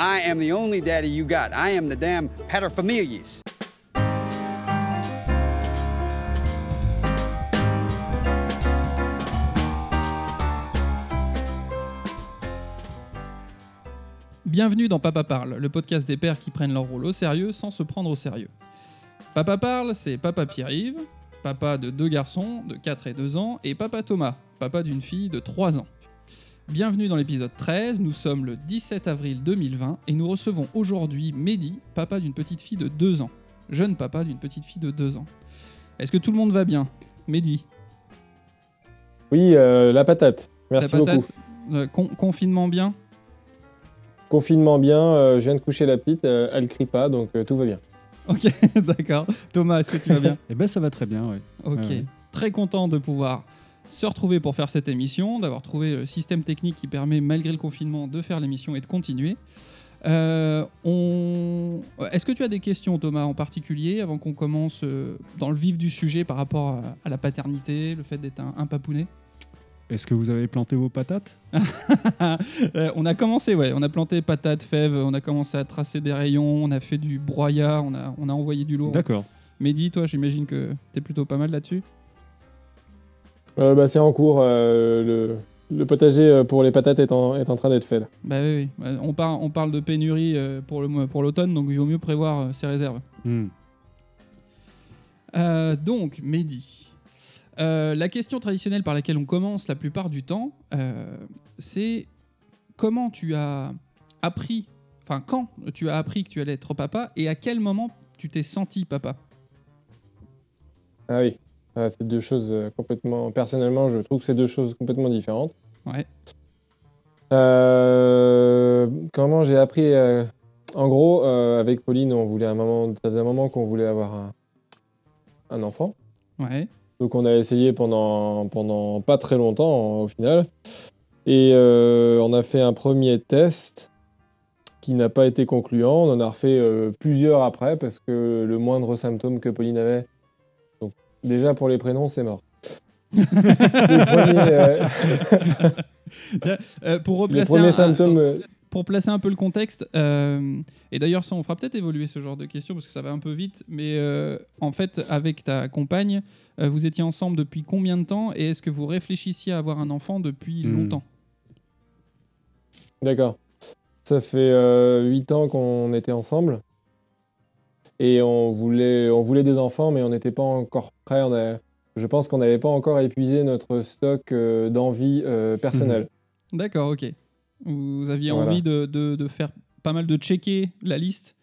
I am the only daddy you got. I am the damn paterfamilias. Bienvenue dans Papa Parle, le podcast des pères qui prennent leur rôle au sérieux sans se prendre au sérieux. Papa Parle, c'est Papa Pierre-Yves, papa de deux garçons de 4 et 2 ans, et Papa Thomas, papa d'une fille de 3 ans. Bienvenue dans l'épisode 13, nous sommes le 17 avril 2020 et nous recevons aujourd'hui Mehdi, papa d'une petite fille de 2 ans. Jeune papa d'une petite fille de 2 ans. Est-ce que tout le monde va bien? Mehdi Oui, euh, la patate. Merci la patate, beaucoup. euh, con- confinement bien? Confinement bien, euh, je viens de coucher la petite, euh, elle crie pas, donc euh, tout va bien. Ok, d'accord. Thomas, est-ce que tu vas bien? Eh ben ça va très bien, oui. Ok, Ouais, ouais. très content de pouvoir se retrouver pour faire cette émission, d'avoir trouvé le système technique qui permet, malgré le confinement, de faire l'émission et de continuer. Euh, on... Est-ce que tu as des questions, Thomas, en particulier, avant qu'on commence euh, dans le vif du sujet par rapport à, la paternité, le fait d'être un, un papounet? Est-ce que vous avez planté vos patates? Euh, On a commencé, ouais, on a planté patates, fèves, on a commencé à tracer des rayons, on a fait du broyat, on a, on a envoyé du lourd. D'accord. Mehdi, toi, j'imagine que t'es plutôt pas mal là-dessus? Euh, bah, c'est en cours, euh, le, le potager euh, pour les patates est en, est en train d'être fait. là. Bah oui, On, par- on parle de pénurie pour le pour l'automne, donc il vaut mieux prévoir ses réserves. Hmm. Euh, donc, Mehdi, euh, la question traditionnelle par laquelle on commence la plupart du temps, euh, c'est comment tu as appris, enfin quand tu as appris que tu allais être papa et à quel moment tu t'es senti papa? Ah oui, c'est deux choses euh, complètement. Personnellement, je trouve que c'est deux choses complètement différentes. Ouais. Euh, comment j'ai appris euh, En gros, euh, avec Pauline, on voulait un moment, ça faisait un moment qu'on voulait avoir un, un enfant. Ouais. Donc on a essayé pendant, pendant pas très longtemps au final. Et euh, on a fait un premier test qui n'a pas été concluant. On en a refait euh, plusieurs après parce que le moindre symptôme que Pauline avait. Déjà pour les prénoms, c'est mort. euh, Euh, pour les replacer premiers un- symptômes. euh, pour placer un peu le contexte, euh, et d'ailleurs ça on fera peut-être évoluer ce genre de questions parce que ça va un peu vite, mais euh, en fait avec ta compagne, euh, vous étiez ensemble depuis combien de temps et est-ce que vous réfléchissiez à avoir un enfant depuis Hmm. longtemps? D'accord. Ça fait euh, 8 ans qu'on était ensemble. Et on voulait, on voulait des enfants, mais on n'était pas encore prêts. On a- je pense qu'on n'avait pas encore épuisé notre stock euh, d'envie euh, personnelle. D'accord, ok. Vous aviez Voilà. envie de, de- de faire pas mal de checker la liste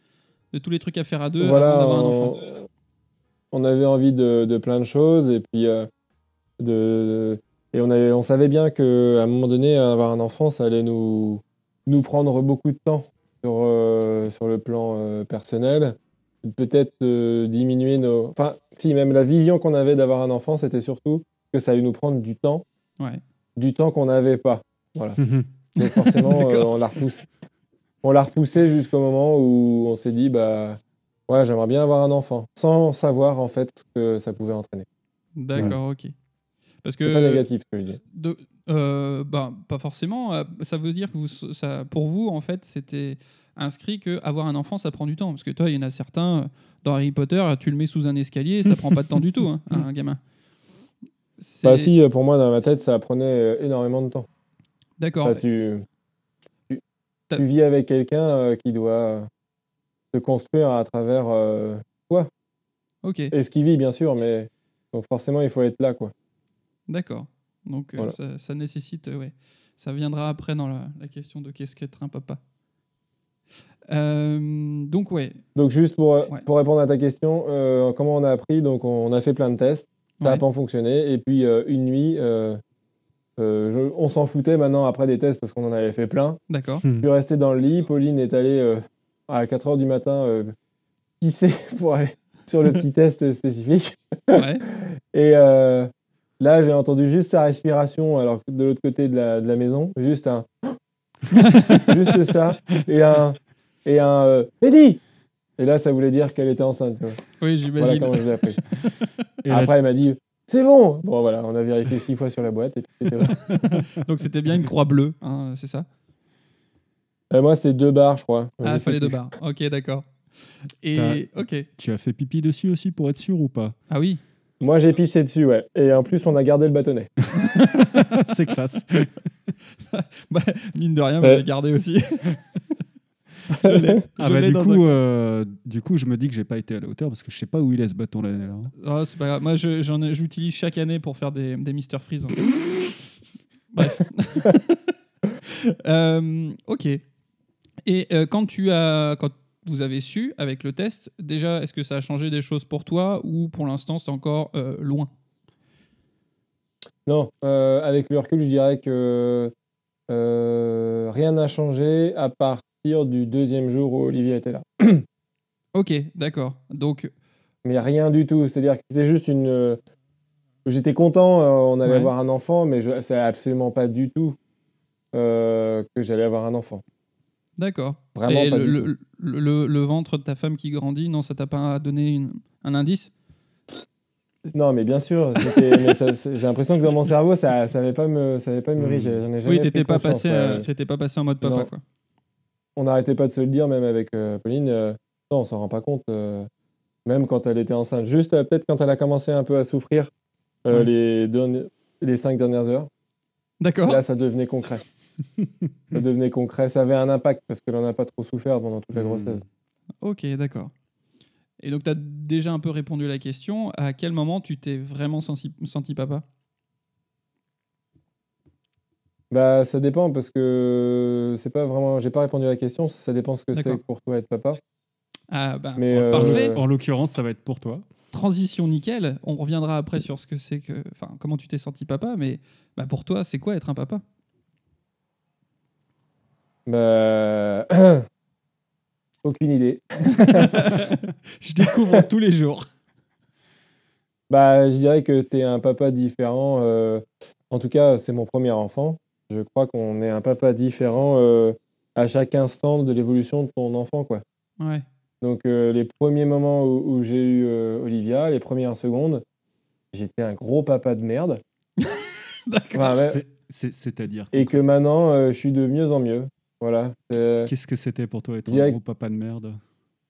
de tous les trucs à faire à deux Voilà, avant d'avoir un enfant. on avait envie de, de plein de choses. Et puis, euh, de, et on, avait, on savait bien qu'à un moment donné, avoir un enfant, ça allait nous, nous prendre beaucoup de temps sur, sur le plan personnel. Peut-être euh, diminuer nos. Enfin, si, même la vision qu'on avait d'avoir un enfant, c'était surtout que ça allait nous prendre du temps, Ouais. du temps qu'on n'avait pas. Voilà. Mhm. Donc forcément, euh, on l'a repoussé. On l'a repoussé jusqu'au moment où on s'est dit, bah, ouais, j'aimerais bien avoir un enfant, sans savoir en fait ce que ça pouvait entraîner. D'accord, ok. Parce C'est pas que négatif ce que je dis. de, euh, bah, pas forcément. Ça veut dire que vous, ça, pour vous, en fait, c'était inscrit que avoir un enfant, ça prend du temps. Parce que toi, il y en a certains euh, dans Harry Potter, tu le mets sous un escalier, ça prend pas de temps du tout, hein, un gamin. Bah si, euh, pour moi, dans ma tête, ça prenait euh, énormément de temps. D'accord. Enfin, tu, tu, T'as- tu vis avec quelqu'un euh, qui doit euh, se construire à travers euh, toi. Ok. Et ce qui vit, bien sûr, mais donc forcément, il faut être là, quoi. D'accord. Donc euh, Voilà. ça, ça nécessite, euh, ouais. Ça viendra après dans la, la question de qu'est-ce qu'être un papa. Euh, donc ouais. Donc juste pour, Ouais. pour répondre à ta question, euh, comment on a appris? Donc on a fait plein de tests, ça n'a Ouais. pas fonctionné. Et puis euh, une nuit, euh, euh, je- on s'en foutait maintenant après des tests parce qu'on en avait fait plein. D'accord. Je suis resté dans le lit, Pauline est allée euh, à 4h du matin euh, pisser pour aller sur le petit test spécifique. Ouais. Et euh, là, j'ai entendu juste sa respiration, alors de l'autre côté de la, de la maison, juste un. juste ça. Et un. Et un. euh, Mehdi Et là, ça voulait dire qu'elle était enceinte. tu vois. Oui, Voilà j'imagine. comment je l'ai appris. Et la- Après, elle m'a dit C'est bon Bon, voilà, on a vérifié six fois sur la boîte et puis c'était bon. Donc c'était bien une croix bleue, hein, c'est ça? Euh, moi, c'était deux barres, je crois. Je Ah, sais fallait plus. deux barres. Ok, d'accord. Et ok. Tu as fait pipi dessus aussi pour être sûr ou pas? Ah oui. Moi, j'ai pissé dessus, ouais. Et en plus, on a gardé le bâtonnet. C'est classe. Bah, mine de rien, Ouais. j'ai gardé aussi. Je. Ah Je bah, du, coup, un- euh, du coup, je me dis que j'ai pas été à la hauteur parce que je sais pas où il est ce bâton là. là. Oh, c'est pas grave. Moi, je- j'en ai- j'utilise chaque année pour faire des, des Mister Freeze. Bref. Euh, ok. Et euh, quand tu as, quand vous avez su avec le test, déjà, est-ce que ça a changé des choses pour toi ou pour l'instant c'est encore euh, loin? Non, euh, avec le recul, je dirais que euh, rien n'a changé à partir du deuxième jour où Olivier était là. Ok, d'accord. Donc, Mais rien du tout. C'est-à-dire que c'était juste une. J'étais content, on allait Ouais. avoir un enfant, mais je... c'est absolument pas du tout que j'allais avoir un enfant. D'accord. Vraiment Et pas le, le, le- le- le ventre de ta femme qui grandit, non, ça t'a pas donné une- un indice? Non, mais bien sûr. mais ça- j'ai l'impression que dans mon cerveau, ça ne savait pas me, ça avait pas mûri. Mm. J'en ai jamais Hmm. Oui, t'étais pas passé, euh, t'étais pas passé en mode papa, Non. quoi. on n'arrêtait pas de se le dire, même avec euh, Pauline. euh, non, on s'en rend pas compte. euh, même quand elle était enceinte. Juste euh, peut-être quand elle a commencé un peu à souffrir les, les cinq dernières heures. D'accord. Là, ça devenait concret. ça devenait concret. Ça avait un impact parce qu'elle n'en a pas trop souffert pendant toute la Mm. grossesse. Ok, d'accord. Et donc, tu as déjà un peu répondu à la question. À quel moment tu t'es vraiment senti, senti papa? Bah, ça dépend parce que c'est pas vraiment. J'ai pas répondu à la question. Ça dépend ce que c'est pour toi être papa. Ah, bah, Mais, euh, parfait. En l'occurrence, ça va être pour toi. Transition nickel. On reviendra après sur ce que c'est que. Enfin, comment tu t'es senti papa. Mais bah, pour toi, c'est quoi être un papa? Bah, aucune idée. Je découvre tous les jours. Bah, je dirais que tu es un papa différent. euh, en tout cas, c'est mon premier enfant. Je crois qu'on est un papa différent euh, à chaque instant de l'évolution de ton enfant, quoi. Ouais. Donc, euh, les premiers moments où, où j'ai eu euh, Olivia, les premières secondes, j'étais un gros papa de merde. D'accord. Enfin, ouais, C'est-à-dire. et que maintenant, euh, je suis de mieux en mieux. Voilà. Qu'est-ce que c'était pour toi être un gros papa de merde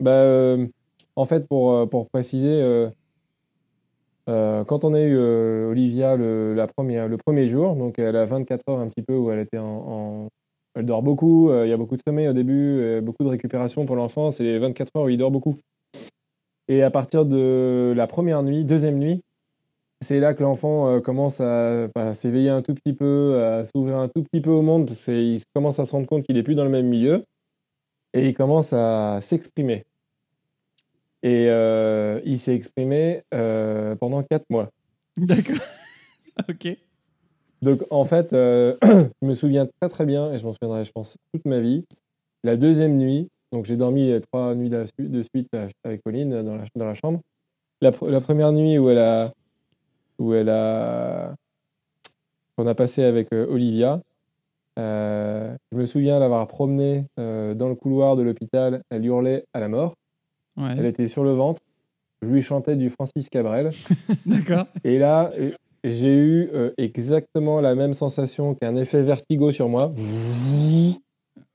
Bah, euh, en fait, pour, euh, pour préciser, euh, euh, quand on a eu Olivia le, la première, le premier jour, donc elle a 24 heures un petit peu où elle était en. en- Elle dort beaucoup, il y a beaucoup de sommeil au début, beaucoup de récupération pour l'enfant, c'est les 24 heures où il dort beaucoup. Et à partir de la première nuit, deuxième nuit, c'est là que l'enfant euh, commence à, à s'éveiller un tout petit peu, à s'ouvrir un tout petit peu au monde, parce qu'il commence à se rendre compte qu'il n'est plus dans le même milieu, et il commence à s'exprimer. Et euh, il s'est exprimé euh, pendant quatre mois. D'accord. ok. Donc en fait, euh, je me souviens très très bien, et je m'en souviendrai, je pense, toute ma vie. La deuxième nuit, donc j'ai dormi trois nuits de su- de suite avec Pauline dans la, dans la chambre. La première nuit où elle a, où elle a, qu'on a passé avec euh, Olivia, euh, je me souviens l'avoir promenée euh, dans le couloir de l'hôpital. Elle hurlait à la mort. Elle était sur le ventre. Je lui chantais du Francis Cabrel. D'accord. Et là, j'ai eu euh, exactement la même sensation qu'un effet vertigo sur moi.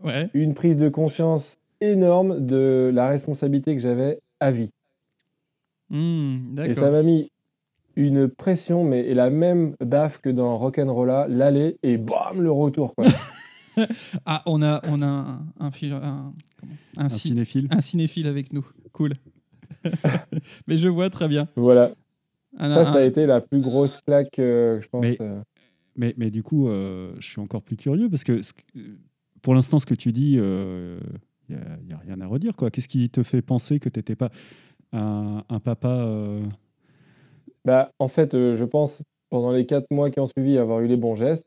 Ouais. Une prise de conscience énorme de la responsabilité que j'avais à vie. Hmm, Et ça m'a mis une pression, mais et la même baffe que dans Rock'n'Rolla, l'aller et bam, le retour. Quoi. Ah, on a, on a un, un, fil- un, comment un, Un ci- cinéphile un cinéphile avec nous. Cool. Mais je vois très bien. voilà. Un- Ça, un- ça a été la plus grosse claque, euh, je pense. Mais- euh. mais, mais du coup, euh, je suis encore plus curieux parce que pour l'instant, ce que tu dis, il n'y a, y a rien à redire. quoi. Qu'est-ce qui te fait penser que tu n'étais pas un, un papa euh, Bah, en fait, euh, je pense, pendant les quatre mois qui ont suivi, avoir eu les bons gestes.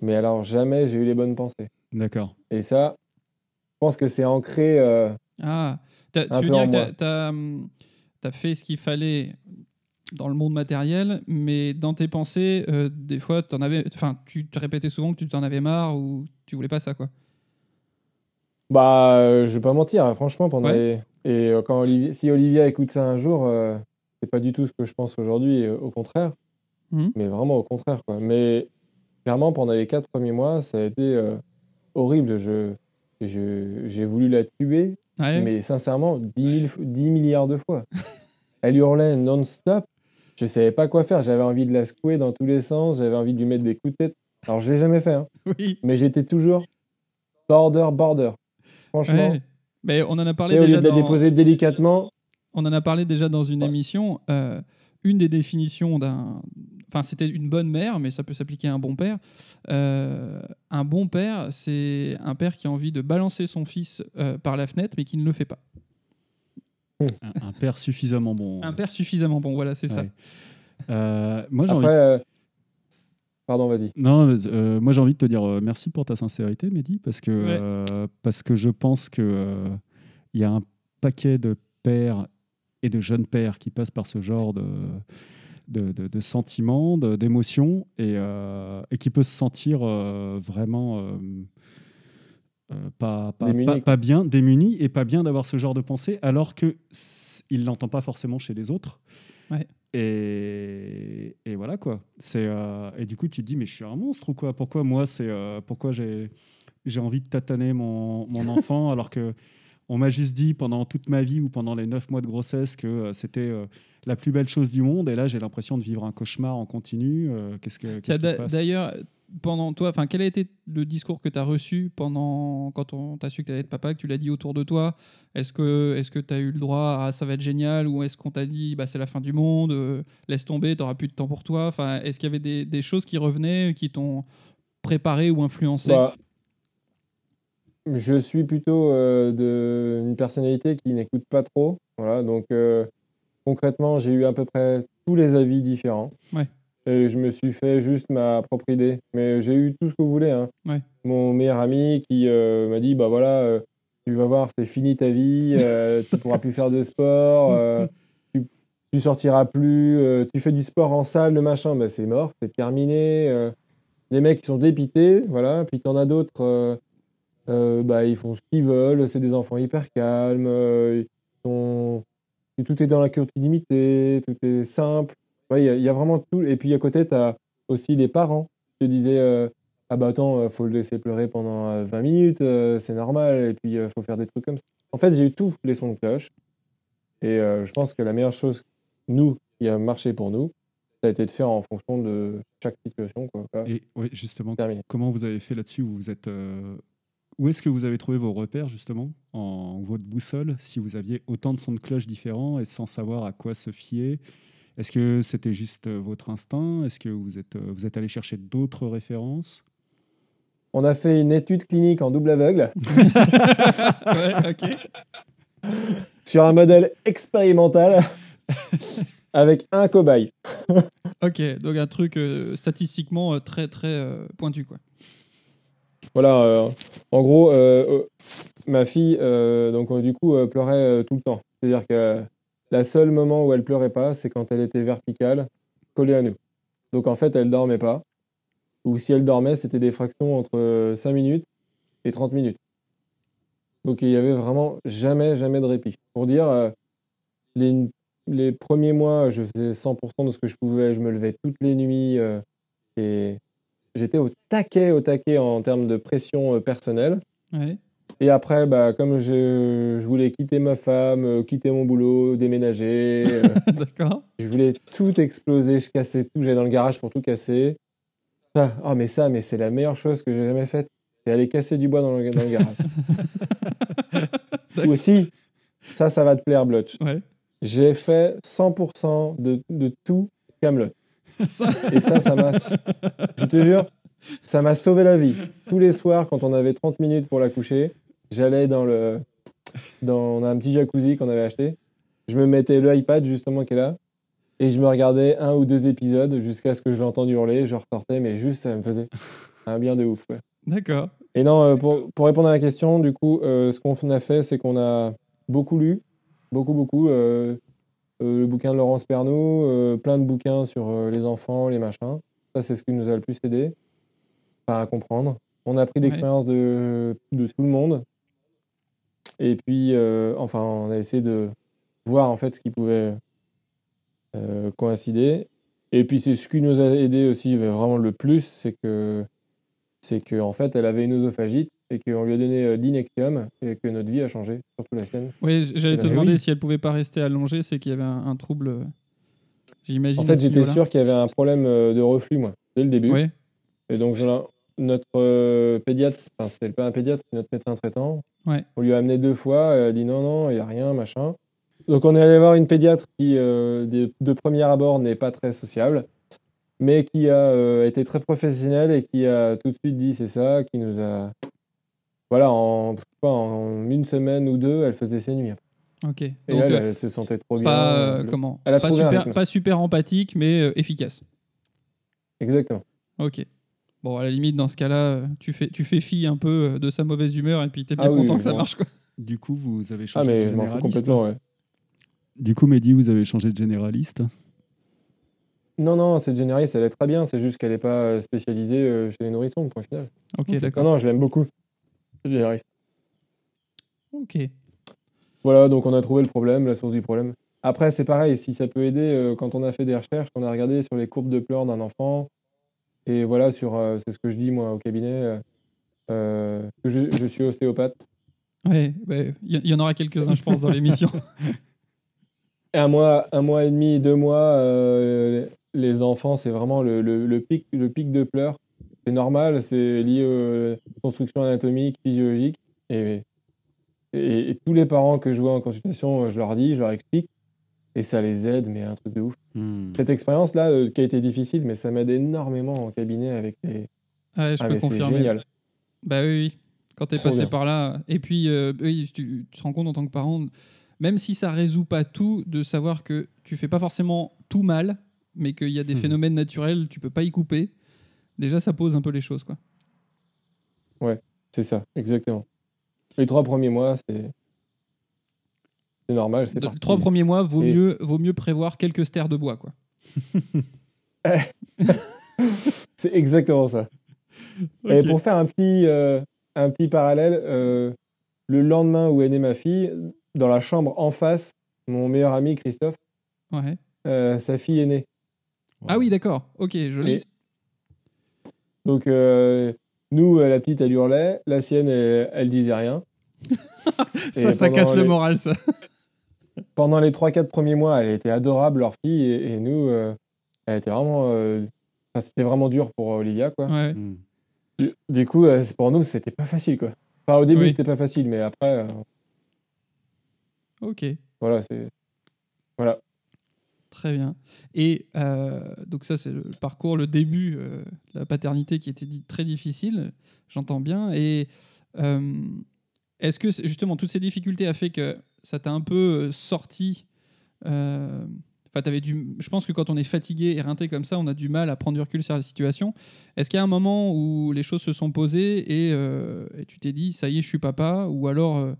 Mais alors, jamais j'ai eu les bonnes pensées. D'accord. Et ça, je pense que c'est ancré. euh, Ah, Un tu veux peu dire que hum, t'as fait ce qu'il fallait dans le monde matériel, mais dans tes pensées, euh, des fois, en avais, tu te répétais souvent que tu t'en avais marre ou tu voulais pas ça, quoi. Bah, je vais pas mentir, hein, franchement, pendant Ouais. les- Et quand Olivier... si Olivia écoute ça un jour, euh, c'est pas du tout ce que je pense aujourd'hui, euh, au contraire. Mhm. Mais vraiment au contraire, quoi. Mais clairement, pendant les quatre premiers mois, ça a été. euh, horrible. Je, je, j'ai voulu la tuer, Ouais. mais sincèrement, 10, 000 f- 10 milliards de fois. Elle hurlait non-stop. Je savais pas quoi faire. J'avais envie de la secouer dans tous les sens. J'avais envie de lui mettre des coups de tête. Alors, je l'ai jamais fait, hein, Oui. mais j'étais toujours border, border. Franchement. Ouais. Mais on en a parlé Et au lieu déjà de la déposer délicatement, On en a parlé déjà dans une Ouais. émission. euh, une des définitions d'un. Enfin, c'était une bonne mère, mais ça peut s'appliquer à un bon père. Euh, un bon père, c'est un père qui a envie de balancer son fils euh, par la fenêtre, mais qui ne le fait pas. Un, un père suffisamment bon. Un père suffisamment bon, voilà, c'est ça. Euh, moi, j'ai envie. après. euh, Pardon, vas-y. Non, euh, moi j'ai envie de te dire euh, merci pour ta sincérité, Mehdi, parce que, Ouais. euh, parce que je pense que euh, il y a un paquet de pères et de jeunes pères qui passent par ce genre de, de, de- de sentiments, de- d'émotions, et, euh, et qui peut se sentir euh, vraiment euh, euh, pas, pas, Démuni, pas- quoi. pas bien, démuni, et pas bien d'avoir ce genre de pensée, alors qu'il ne l'entend pas forcément chez les autres. Ouais. Et, et voilà quoi. C'est euh, et du coup tu te dis mais je suis un monstre ou quoi? Pourquoi moi c'est euh, pourquoi j'ai j'ai envie de tataner mon, mon enfant alors que on m'a juste dit pendant toute ma vie ou pendant les neuf mois de grossesse que euh, c'était euh, la plus belle chose du monde. Et là j'ai l'impression de vivre un cauchemar en continu. Euh, Qu'est-ce que Tiens, qu'est-ce qui se d'a- passe? D'ailleurs, pendant toi, enfin, quel a été le discours que tu as reçu pendant quand on t'a su que tu allais être papa, que tu l'as dit autour de toi? Est-ce que est-ce que tu as eu le droit à ça va être génial? Ou est-ce qu'on t'a dit bah c'est la fin du monde, euh, laisse tomber, tu plus de temps pour toi? Enfin, est-ce qu'il y avait des, des choses qui revenaient qui t'ont préparé ou influencé? Bah, je suis plutôt euh, de, une personnalité qui n'écoute pas trop. Voilà, donc euh, concrètement, j'ai eu à peu près tous les avis différents. Ouais. Et je me suis fait juste ma propre idée. Mais j'ai eu tout ce que vous voulez. hein. Ouais. Mon meilleur ami qui euh, m'a dit bah voilà, euh, tu vas voir, c'est fini ta vie, tu pourras plus faire de sport, tu, tu sortiras plus, tu fais du sport en salle, le machin, bah, c'est mort, c'est terminé. les mecs qui sont dépités, voilà. Puis t'en as d'autres, euh, bah, ils font ce qu'ils veulent, c'est des enfants hyper calmes, euh, ils sont... c'est- tout est dans la continuité, tout est simple. Ouais, Il y, a- il y a vraiment tout. Et puis à côté, tu as aussi les parents. Je te disais, euh, ah bah attends, euh, faut le laisser pleurer pendant euh, 20 minutes, c'est normal, et puis il faut faire des trucs comme ça. En fait, j'ai eu tous les sons de cloche. Et je pense que la meilleure chose, nous, qui a marché pour nous, ça a été de faire en fonction de chaque situation. Quoi. Et ouais, justement, terminé. comment vous avez fait là-dessus? Vous êtes euh, où est-ce que vous avez trouvé vos repères justement en votre boussole si vous aviez autant de sons de cloche différents et sans savoir à quoi se fier? Est-ce que c'était juste euh, votre instinct? Est-ce que vous êtes, euh, vous êtes allé chercher d'autres références? On a fait une étude clinique en double aveugle Ouais, ok. sur un modèle expérimental avec un cobaye. Ok, donc un truc euh, statistiquement euh, très très euh, pointu quoi. Voilà, euh, en gros, euh, euh, ma fille, donc du coup, pleurait tout le temps. C'est-à-dire que la seule moment où elle pleurait pas, c'est quand elle était verticale, collée à nous. Donc en fait, elle dormait pas. Ou si elle dormait, c'était des fractions entre euh, 5 minutes et 30 minutes. Donc il y avait vraiment jamais, jamais de répit. Pour dire, les, premiers mois, je faisais 100% de ce que je pouvais. Je me levais toutes les nuits et j'étais au taquet, au taquet en termes de pression euh, personnelle. Ouais. Et après, bah, comme je, je voulais quitter ma femme, euh, quitter mon boulot, déménager, euh, D'accord. je voulais tout exploser, je cassais tout, j'allais dans le garage pour tout casser. Ça, oh mais ça, mais c'est la meilleure chose que j'ai jamais faite, c'est aller casser du bois dans le, dans le garage. Ou aussi, ça, ça va te plaire, Blotch. Ouais. J'ai fait 100% de, de tout Camelot. Ça, Et ça, ça m'a. Je te jure, ça m'a sauvé la vie. Tous les soirs, quand on avait 30 minutes pour la coucher, j'allais dans le. Dans, on a un petit jacuzzi qu'on avait acheté. Je me mettais le iPad, justement, qui est là. Et je me regardais un ou deux épisodes jusqu'à ce que je l'entende hurler. Je ressortais, mais juste, ça me faisait un bien de ouf. D'accord. Et non, euh, pour, pour répondre à la question, du coup, euh, ce qu'on a fait, c'est qu'on a beaucoup lu, beaucoup, beaucoup. euh, le bouquin de Laurence Pernou, euh, plein de bouquins sur euh, les enfants, les machins. Ça, c'est ce qui nous a le plus aidé à comprendre. On a pris Ouais. l'expérience de, de tout le monde. Et puis, euh, enfin, on a essayé de voir en fait ce qui pouvait euh, coïncider. Et puis, c'est ce qui nous a aidé aussi vraiment le plus, c'est que c'est que en fait, elle avait une œsophagite et qu'on lui a donné euh, l'Inexium et que notre vie a changé, surtout la sienne. Oui, j'allais te Eh demander oui. si elle pouvait pas rester allongée, c'est qu'il y avait un, un trouble. euh, J'imagine. En fait, j'étais sûr qu'il y avait un problème euh, de reflux, moi, dès le début. Oui, Et donc, notre pédiatre, enfin, c'était pas un pédiatre, c'est notre médecin traitant. Ouais. On lui a amené deux fois, elle a dit non, non, il n'y a rien, machin. Donc, on est allé voir une pédiatre qui, euh, de, premier abord, n'est pas très sociable, mais qui a euh, été très professionnelle et qui a tout de suite dit c'est ça, qui nous a. Voilà, en, je pas, une semaine ou deux, elle faisait ses nuits. ok. Et Donc, elle, euh, elle se sentait trop bien. pas, euh, Le- comment elle a pas, super, pas super empathique, mais euh, efficace. Exactement. Ok. Bon, à la limite, dans ce cas-là, tu fais, tu fais fi un peu de sa mauvaise humeur et puis t'es bien Ah oui, content oui, que ça bon. marche. Quoi. Du coup, vous avez Ah, changé mais de je m'en fous généraliste. complètement, ouais. Du coup, Mehdi, vous avez changé de généraliste? Non, non, cette généraliste, elle est très bien. C'est juste qu'elle n'est pas spécialisée chez les nourrissons, point final. Ok, Non, d'accord. non, je l'aime beaucoup. Ok. Voilà, donc on a trouvé le problème, la source du problème. Après, c'est pareil, si ça peut aider, euh, quand on a fait des recherches, on a regardé sur les courbes de pleurs d'un enfant. Et voilà, sur, euh, c'est ce que je dis moi au cabinet, euh, euh, que je, je suis ostéopathe. Ouais, il y, y en aura quelques-uns, je pense, dans l'émission. Un mois, un mois et demi, deux mois, les les enfants, c'est vraiment le, le- le pic, le pic de pleurs. C'est normal, c'est lié aux constructions anatomiques, physiologiques. Et, et, et tous les parents que je vois en consultation, je leur dis, je leur explique. Et ça les aide, mais un truc de ouf. Hmm. Cette expérience-là, euh, qui a été difficile, mais ça m'aide énormément en cabinet avec les. Ouais, je Ah, peux confirmer. génial. Bah oui, oui. Quand t'es Trop passé bien. par là. Et puis, euh, oui, tu, tu te rends compte en tant que parent, même si ça résout pas tout, de savoir que tu fais pas forcément tout mal, mais qu'il y a des Mhm. phénomènes naturels, tu peux pas y couper. Déjà, ça pose un peu les choses, quoi. C'est ça, exactement. Les trois premiers mois, c'est. C'est normal, c'est parti. trois premiers mois, vaut, Et- mieux, vaut mieux prévoir quelques stères de bois, quoi. C'est exactement ça. Et pour faire un petit, euh, un petit parallèle, euh, le lendemain où est née ma fille, dans la chambre en face, mon meilleur ami Christophe, Ouais. euh, sa fille est née. Ah oui, d'accord. Ok, joli. Et- Donc, euh, nous, euh, la petite, elle hurlait, la sienne, elle, elle disait rien. ça, ça casse le moral, ça. Pendant les 3-4 premiers mois, elle était adorable, leur fille, et, et nous, euh, elle était vraiment. enfin, c'était vraiment dur pour Olivia, quoi. Ouais. Du, du coup, pour nous, c'était pas facile, quoi. Enfin, au début, Oui. c'était pas facile, mais après, Ok. voilà, c'est. Voilà. Très bien. Et euh, donc ça, c'est le parcours, le début euh, de la paternité qui était très difficile, j'entends bien. Et euh, est-ce que justement toutes ces difficultés a fait que ça t'a un peu sorti Enfin, t'avais du. Je pense que quand on est fatigué, éreinté comme ça, on a du mal à prendre du recul sur la situation. Est-ce qu'il y a un moment où les choses se sont posées et, et tu t'es dit, ça y est, je suis papa, ou alors,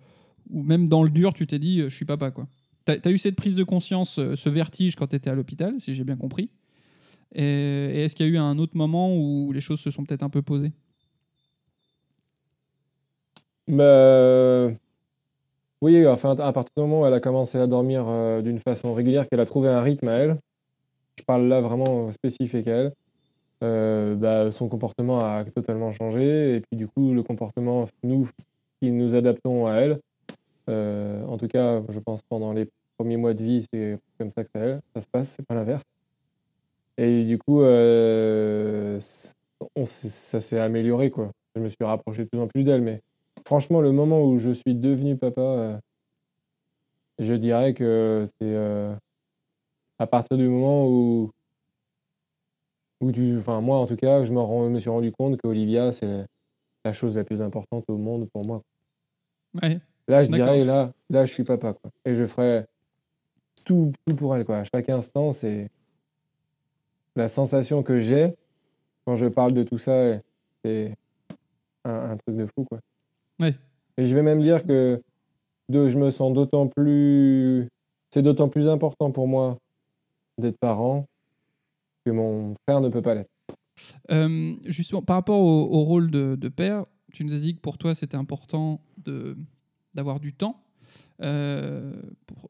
ou même dans le dur, tu t'es dit, je suis papa, quoi? T'as as eu cette prise de conscience, euh, ce vertige quand tu étais à l'hôpital, si j'ai bien compris. Et, et est-ce qu'il y a eu un autre moment où les choses se sont peut-être un peu posées? Bah, oui, enfin, à partir du moment où elle a commencé à dormir euh, d'une façon régulière, qu'elle a trouvé un rythme à elle, je parle là vraiment spécifique à elle, euh, bah, son comportement a totalement changé. Et puis, du coup, le comportement, nous, qui nous adaptons à elle, euh, en tout cas, je pense pendant les premiers mois de vie, c'est comme ça que ça, se passe, c'est pas l'inverse. Et du coup, euh, ça s'est amélioré, quoi. Je me suis rapproché de plus en plus d'elle, mais franchement, le moment où je suis devenu papa, euh, je dirais que c'est à partir du moment où, où tu, enfin moi en tout cas, je me, suis rendu compte qu'Olivia, c'est la, la chose la plus importante au monde pour moi. Ouais. Là, je dirais, là, là, je suis papa, quoi. Et je ferai tout, tout pour elle, quoi. À chaque instant, c'est la sensation que j'ai quand je parle de tout ça, c'est un, un truc de fou, quoi. Ouais. Et je vais même dire que de, je me sens d'autant plus, c'est d'autant plus important pour moi d'être parent que mon frère ne peut pas l'être. Euh, justement, par rapport au, au rôle de, de père, tu nous as dit que pour toi, c'était important de- d'avoir du temps. Euh, pour...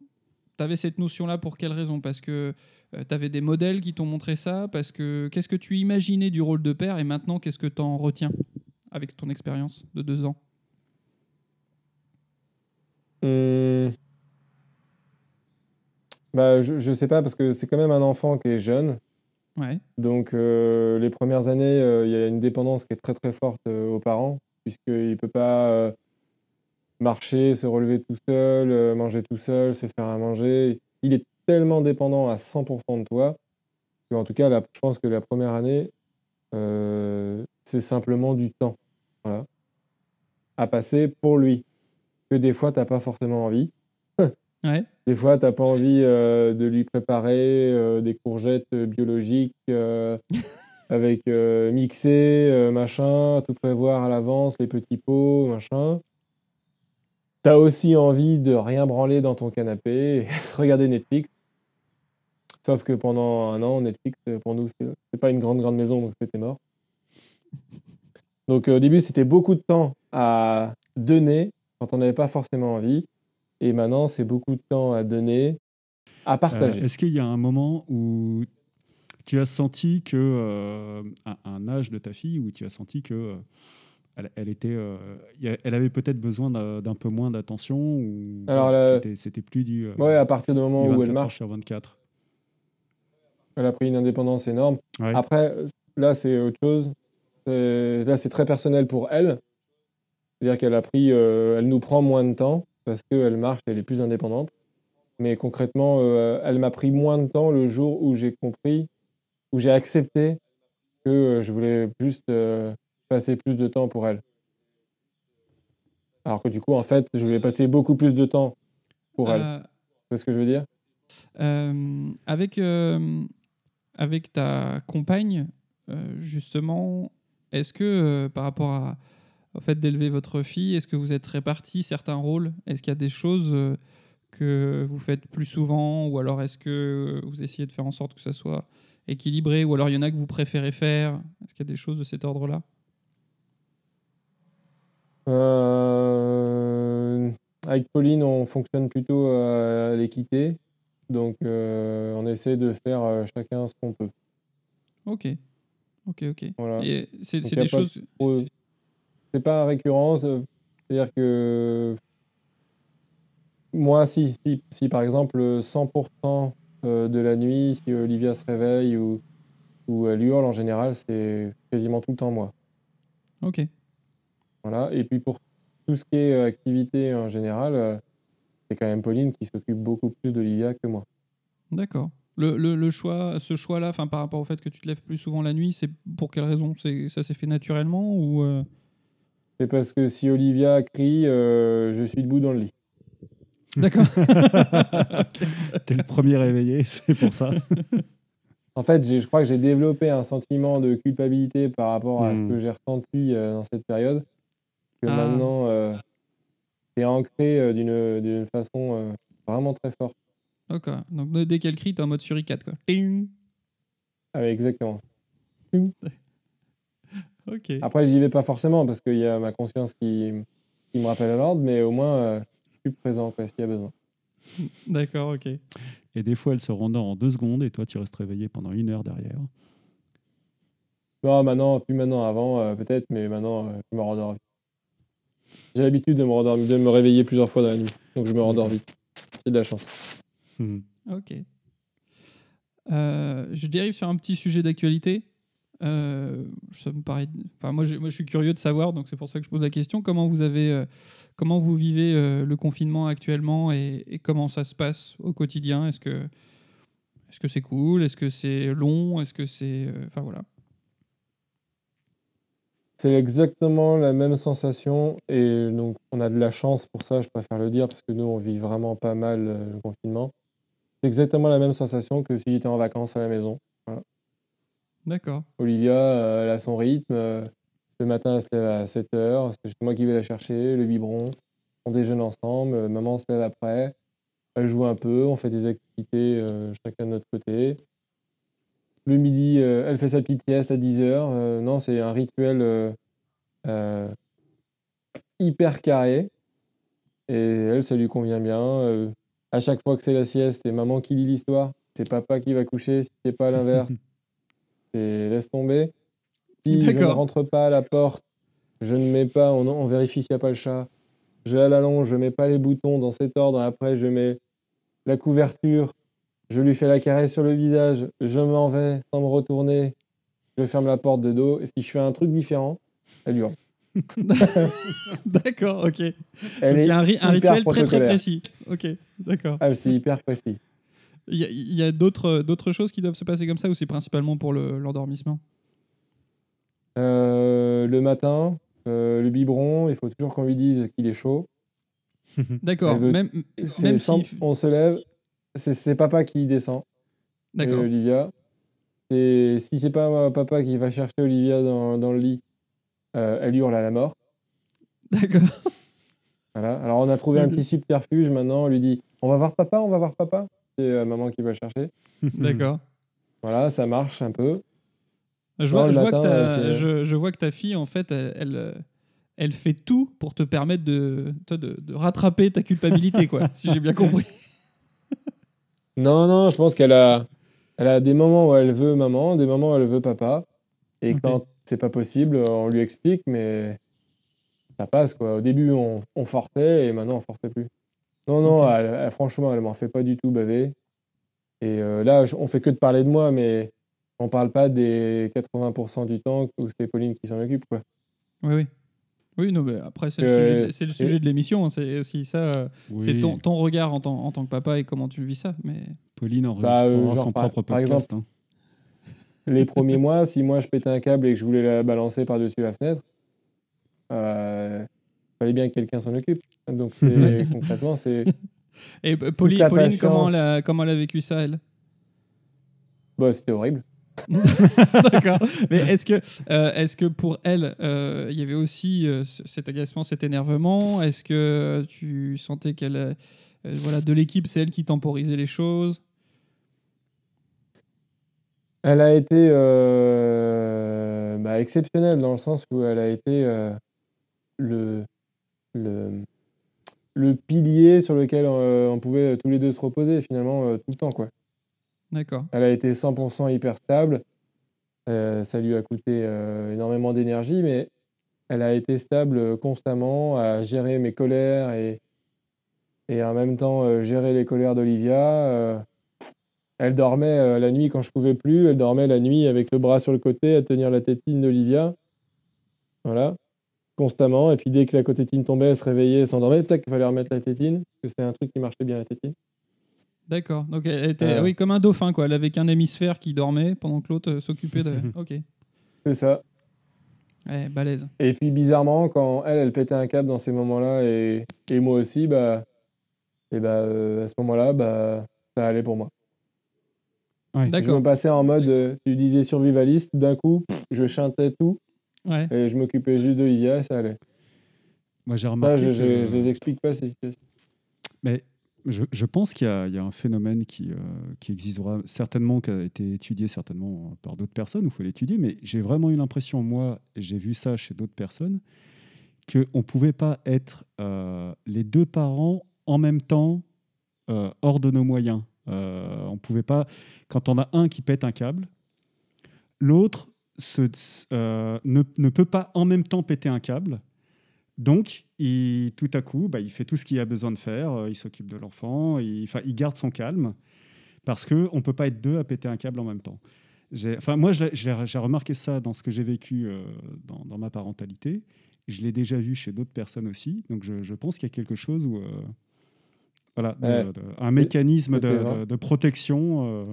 Tu avais cette notion-là pour quelle raison? Parce que euh, tu avais des modèles qui t'ont montré ça? Parce que qu'est-ce que tu imaginais du rôle de père et maintenant qu'est-ce que tu en retiens avec ton expérience de deux ans? Hum. Bah, je, ne sais pas parce que c'est quand même un enfant qui est jeune. Ouais. Donc euh, les premières années, euh, il y a une dépendance qui est très très forte euh, aux parents, puisqu'il ne peut pas marcher, se relever tout seul, euh, manger tout seul, se faire à manger. Il est tellement dépendant à 100% de toi, que, en tout cas, je pense que la première année, euh, c'est simplement du temps voilà, à passer pour lui. Que des fois, tu n'as pas forcément envie. Ouais. Des fois, tu n'as pas envie euh, de lui préparer euh, des courgettes biologiques avec mixé, euh, machin, tout prévoir à l'avance, les petits pots, machin. Tu as aussi envie de rien branler dans ton canapé et de regarder Netflix. Sauf que pendant un an, Netflix, euh, pour nous, c'est pas une grande, grande maison, donc c'était mort. Donc euh, au début, c'était beaucoup de temps à donner quand on n'avait pas forcément envie. Et maintenant, c'est beaucoup de temps à donner, à Euh, partager. Est-ce qu'il y a un moment où tu as senti que, euh, un âge de ta fille, où tu as senti que euh, elle, elle était, euh, elle avait peut-être besoin d'un peu moins d'attention ou Alors, ouais, la- c'était- plus du, euh, Ouais, à partir du moment du où 24 elle marche, sur 24. elle a pris une indépendance énorme. Ouais. Après, là, c'est autre chose. Là, c'est très personnel pour elle. C'est-à-dire qu'elle a pris, euh, elle nous prend moins de temps parce qu'elle marche, elle est plus indépendante. Mais concrètement, euh, elle m'a pris moins de temps le jour où j'ai compris, où j'ai accepté que euh, je voulais juste euh, passer plus de temps pour elle. Alors que du coup, en fait, je voulais passer beaucoup plus de temps pour elle. Euh, C'est ce que je veux dire? Euh, avec, euh, avec ta compagne, euh, justement, est-ce que euh, par rapport à, au fait d'élever votre fille, est-ce que vous êtes répartis certains rôles? Est-ce qu'il y a des choses euh, que vous faites plus souvent? Ou alors est-ce que vous essayez de faire en sorte que ça soit équilibré? Ou alors il y en a que vous préférez faire? Est-ce qu'il y a des choses de cet ordre-là? Euh, avec Pauline, on fonctionne plutôt à l'équité. Donc, euh, on essaie de faire euh, chacun ce qu'on peut. Ok. Ok, ok. Voilà. C'est des choses... Trop- C'est pas récurrent. c'est- C'est-à-dire que moi, si, si, si par exemple 100% euh, de la nuit, si Olivia se réveille ou, ou elle hurle, en général, c'est quasiment tout le temps moi. Ok. Voilà. Et puis pour tout ce qui est euh, activité en général, euh, c'est quand même Pauline qui s'occupe beaucoup plus d'Olivia que moi. D'accord. Le, le, le choix, ce choix-là, enfin par rapport au fait que tu te lèves plus souvent la nuit, c'est pour quelle raison? C'est ça s'est fait naturellement ou euh, C'est parce que si Olivia crie, euh, je suis debout dans le lit. D'accord. T'es le premier réveillé, c'est pour ça. En fait, je crois que j'ai développé un sentiment de culpabilité par rapport à ce Hmm. que j'ai ressenti euh, dans cette période. Que Ah. maintenant, euh, c'est ancré euh, d'une d'une façon euh, vraiment très forte. D'accord. Donc dès qu'elle crie, t'es en mode suricate quoi. Ah, exactement. Ok. Après, j'y vais pas forcément parce qu'il y a ma conscience qui, qui me rappelle à l'ordre, mais au moins, euh, je suis présent quoi, s'il y a besoin. D'accord. Ok. Et des fois, elle se rendort en deux secondes et toi, tu restes réveillé pendant une heure derrière. Non, maintenant, plus maintenant, avant, euh, peut-être, mais maintenant, euh, je me rendors vite. J'ai l'habitude de me, rendormir- de me réveiller plusieurs fois dans la nuit, donc je me rendors vite. J'ai de la chance. Hmm. Ok. Euh, je dérive sur un petit sujet d'actualité. Euh, ça me paraît. Enfin, moi, je, moi, je suis curieux de savoir, donc c'est pour ça que je pose la question. Comment vous avez, euh, comment vous vivez euh, le confinement actuellement et, et comment ça se passe au quotidien? Est-ce que, est-ce que c'est cool? Est-ce que c'est long? Est-ce que c'est, euh, enfin voilà. C'est exactement la même sensation et donc on a de la chance pour ça, je préfère le dire, parce que nous, on vit vraiment pas mal euh, le confinement. C'est exactement la même sensation que si j'étais en vacances à la maison. D'accord. Olivia, euh, elle a son rythme. euh, le matin, elle se lève à 7 heures. C'est moi qui vais la chercher, le biberon. On déjeune ensemble. maman se lève après. Elle joue un peu. On fait des activités euh, chacun de notre côté. Le midi, euh, elle fait sa petite sieste à 10 heures. Euh, non, c'est un rituel euh, hyper carré. Et elle, ça lui convient bien. À chaque fois que c'est la sieste, c'est maman qui lit l'histoire. C'est papa qui va coucher. Si c'est pas l'inverse, c'est laisse tomber. Si je ne rentre pas à la porte, je ne mets pas, on, on vérifie s'il n'y a pas le chat. Je à la longe, je mets pas les boutons dans cet ordre. Après, je mets la couverture je lui fais la caresse sur le visage, je m'en vais sans me retourner, je ferme la porte de dos. Et si je fais un truc différent, elle hurle. D'accord, ok. Donc, Elle il y a un, ri- un hyper rituel très très précis. Ok, d'accord. Ah, c'est hyper précis. Il y a, a d'autres choses qui doivent se passer comme ça ou c'est principalement pour le- l'endormissement? Euh, le matin, euh, le biberon, il faut toujours qu'on lui dise qu'il est chaud. D'accord, même, si. on se lève, c'est c'est papa qui descend, D'accord. Olivia. Et si c'est pas papa qui va chercher Olivia dans, dans le lit, euh, elle hurle à la mort. D'accord. Voilà. Alors on a trouvé un petit subterfuge maintenant, on lui dit on va voir papa, on va voir papa. C'est euh, maman qui va le chercher. D'accord. Voilà, ça marche un peu. Je vois, Non, le je, vois matin, que ta, euh, je, je vois que ta fille, en fait, elle, elle, elle fait tout pour te permettre de, de rattraper ta culpabilité, quoi, si j'ai bien compris. Non, non, je pense qu'elle a, elle a des moments où elle veut maman, des moments où elle veut papa. Et quand c'est pas possible, on lui explique, mais ça passe quoi. Au début, on, on forçait et maintenant, on force plus. Non, non, Ok. elle- elle- franchement, elle m'en fait pas du tout baver. Et euh, là, on fait que de parler de moi, mais on parle pas des 80% du temps où c'est Pauline qui s'en occupe quoi. Oui, oui. Oui, non, mais après, c'est le, Euh, sujet de- c'est le sujet de l'émission. hein, C'est aussi ça. euh, C'est ton, ton regard en tant, en tant que papa et comment tu vis ça. Mais Pauline Bah, enregistrera euh, genre, son par- propre par podcast. hein. Les premiers mois, si moi je pétais un câble et que je voulais la balancer par-dessus la fenêtre, euh, fallait bien que quelqu'un s'en occupe. Donc concrètement, c'est et euh, Pauline, comment, elle a, comment elle a vécu ça, elle? Bah, c'était horrible. D'accord. Mais est-ce que, euh, est-ce que pour elle, euh, il y avait aussi euh, ce- cet agacement, cet énervement? Est-ce que tu sentais qu'elle, voilà, de l'équipe, c'est elle qui temporisait les choses? Elle a été euh, bah, exceptionnelle dans le sens où elle a été euh, le, le, le pilier sur lequel euh, on pouvait tous les deux se reposer finalement euh, tout le temps. Quoi. D'accord. Elle a été 100% hyper stable. Euh, ça lui a coûté euh, énormément d'énergie, mais elle a été stable euh, constamment à gérer mes colères et, et en même temps gérer les colères d'Olivia. Elle dormait la nuit quand je pouvais plus. Elle dormait la nuit avec le bras sur le côté à tenir la tétine d'Olivia. Voilà. Constamment. Et puis dès que la tétine tombait, elle se réveillait, s'endormait. Tac, il fallait remettre la tétine. Parce que c'est un truc qui marchait bien, la tétine. D'accord. Donc elle était, Euh. oui, comme un dauphin, quoi. Elle avait qu'un hémisphère qui dormait pendant que l'autre euh, s'occupait de. Ok. C'est ça. Ouais, balèze. Et puis bizarrement, quand elle, elle pétait un câble dans ces moments-là, et, et moi aussi, bah, et bah, euh, à ce moment-là, bah, ça allait pour moi. Ouais. Je D'accord. me passais en mode, euh, tu disais survivaliste, d'un coup, pff, je chantais tout, Ouais. et je m'occupais juste d'Olivia, et ça allait. Moi, j'ai Ça, remarqué. je, que- je, je les explique pas, ces situations. Mais je, pense qu'il y, a- un phénomène qui, euh, existera certainement, qui a été étudié certainement par d'autres personnes, il faut l'étudier, mais j'ai vraiment eu l'impression, moi, et j'ai vu ça chez d'autres personnes, qu'on ne pouvait pas être euh, les deux parents en même temps euh, hors de nos moyens. Euh, on pouvait pas, quand on a un qui pète un câble, l'autre ne, ne peut pas en même temps péter un câble. Donc, il, tout à coup, bah, il fait tout ce qu'il a besoin de faire. euh, Il s'occupe de l'enfant, il, il garde son calme parce qu'on ne peut pas être deux à péter un câble en même temps. Enfin, moi, j'ai remarqué ça dans ce que j'ai vécu euh, dans, dans ma parentalité. Je l'ai déjà vu chez d'autres personnes aussi. Donc, je, je pense qu'il y a quelque chose où. euh, voilà, de- Ouais. de- un mécanisme de, protection euh,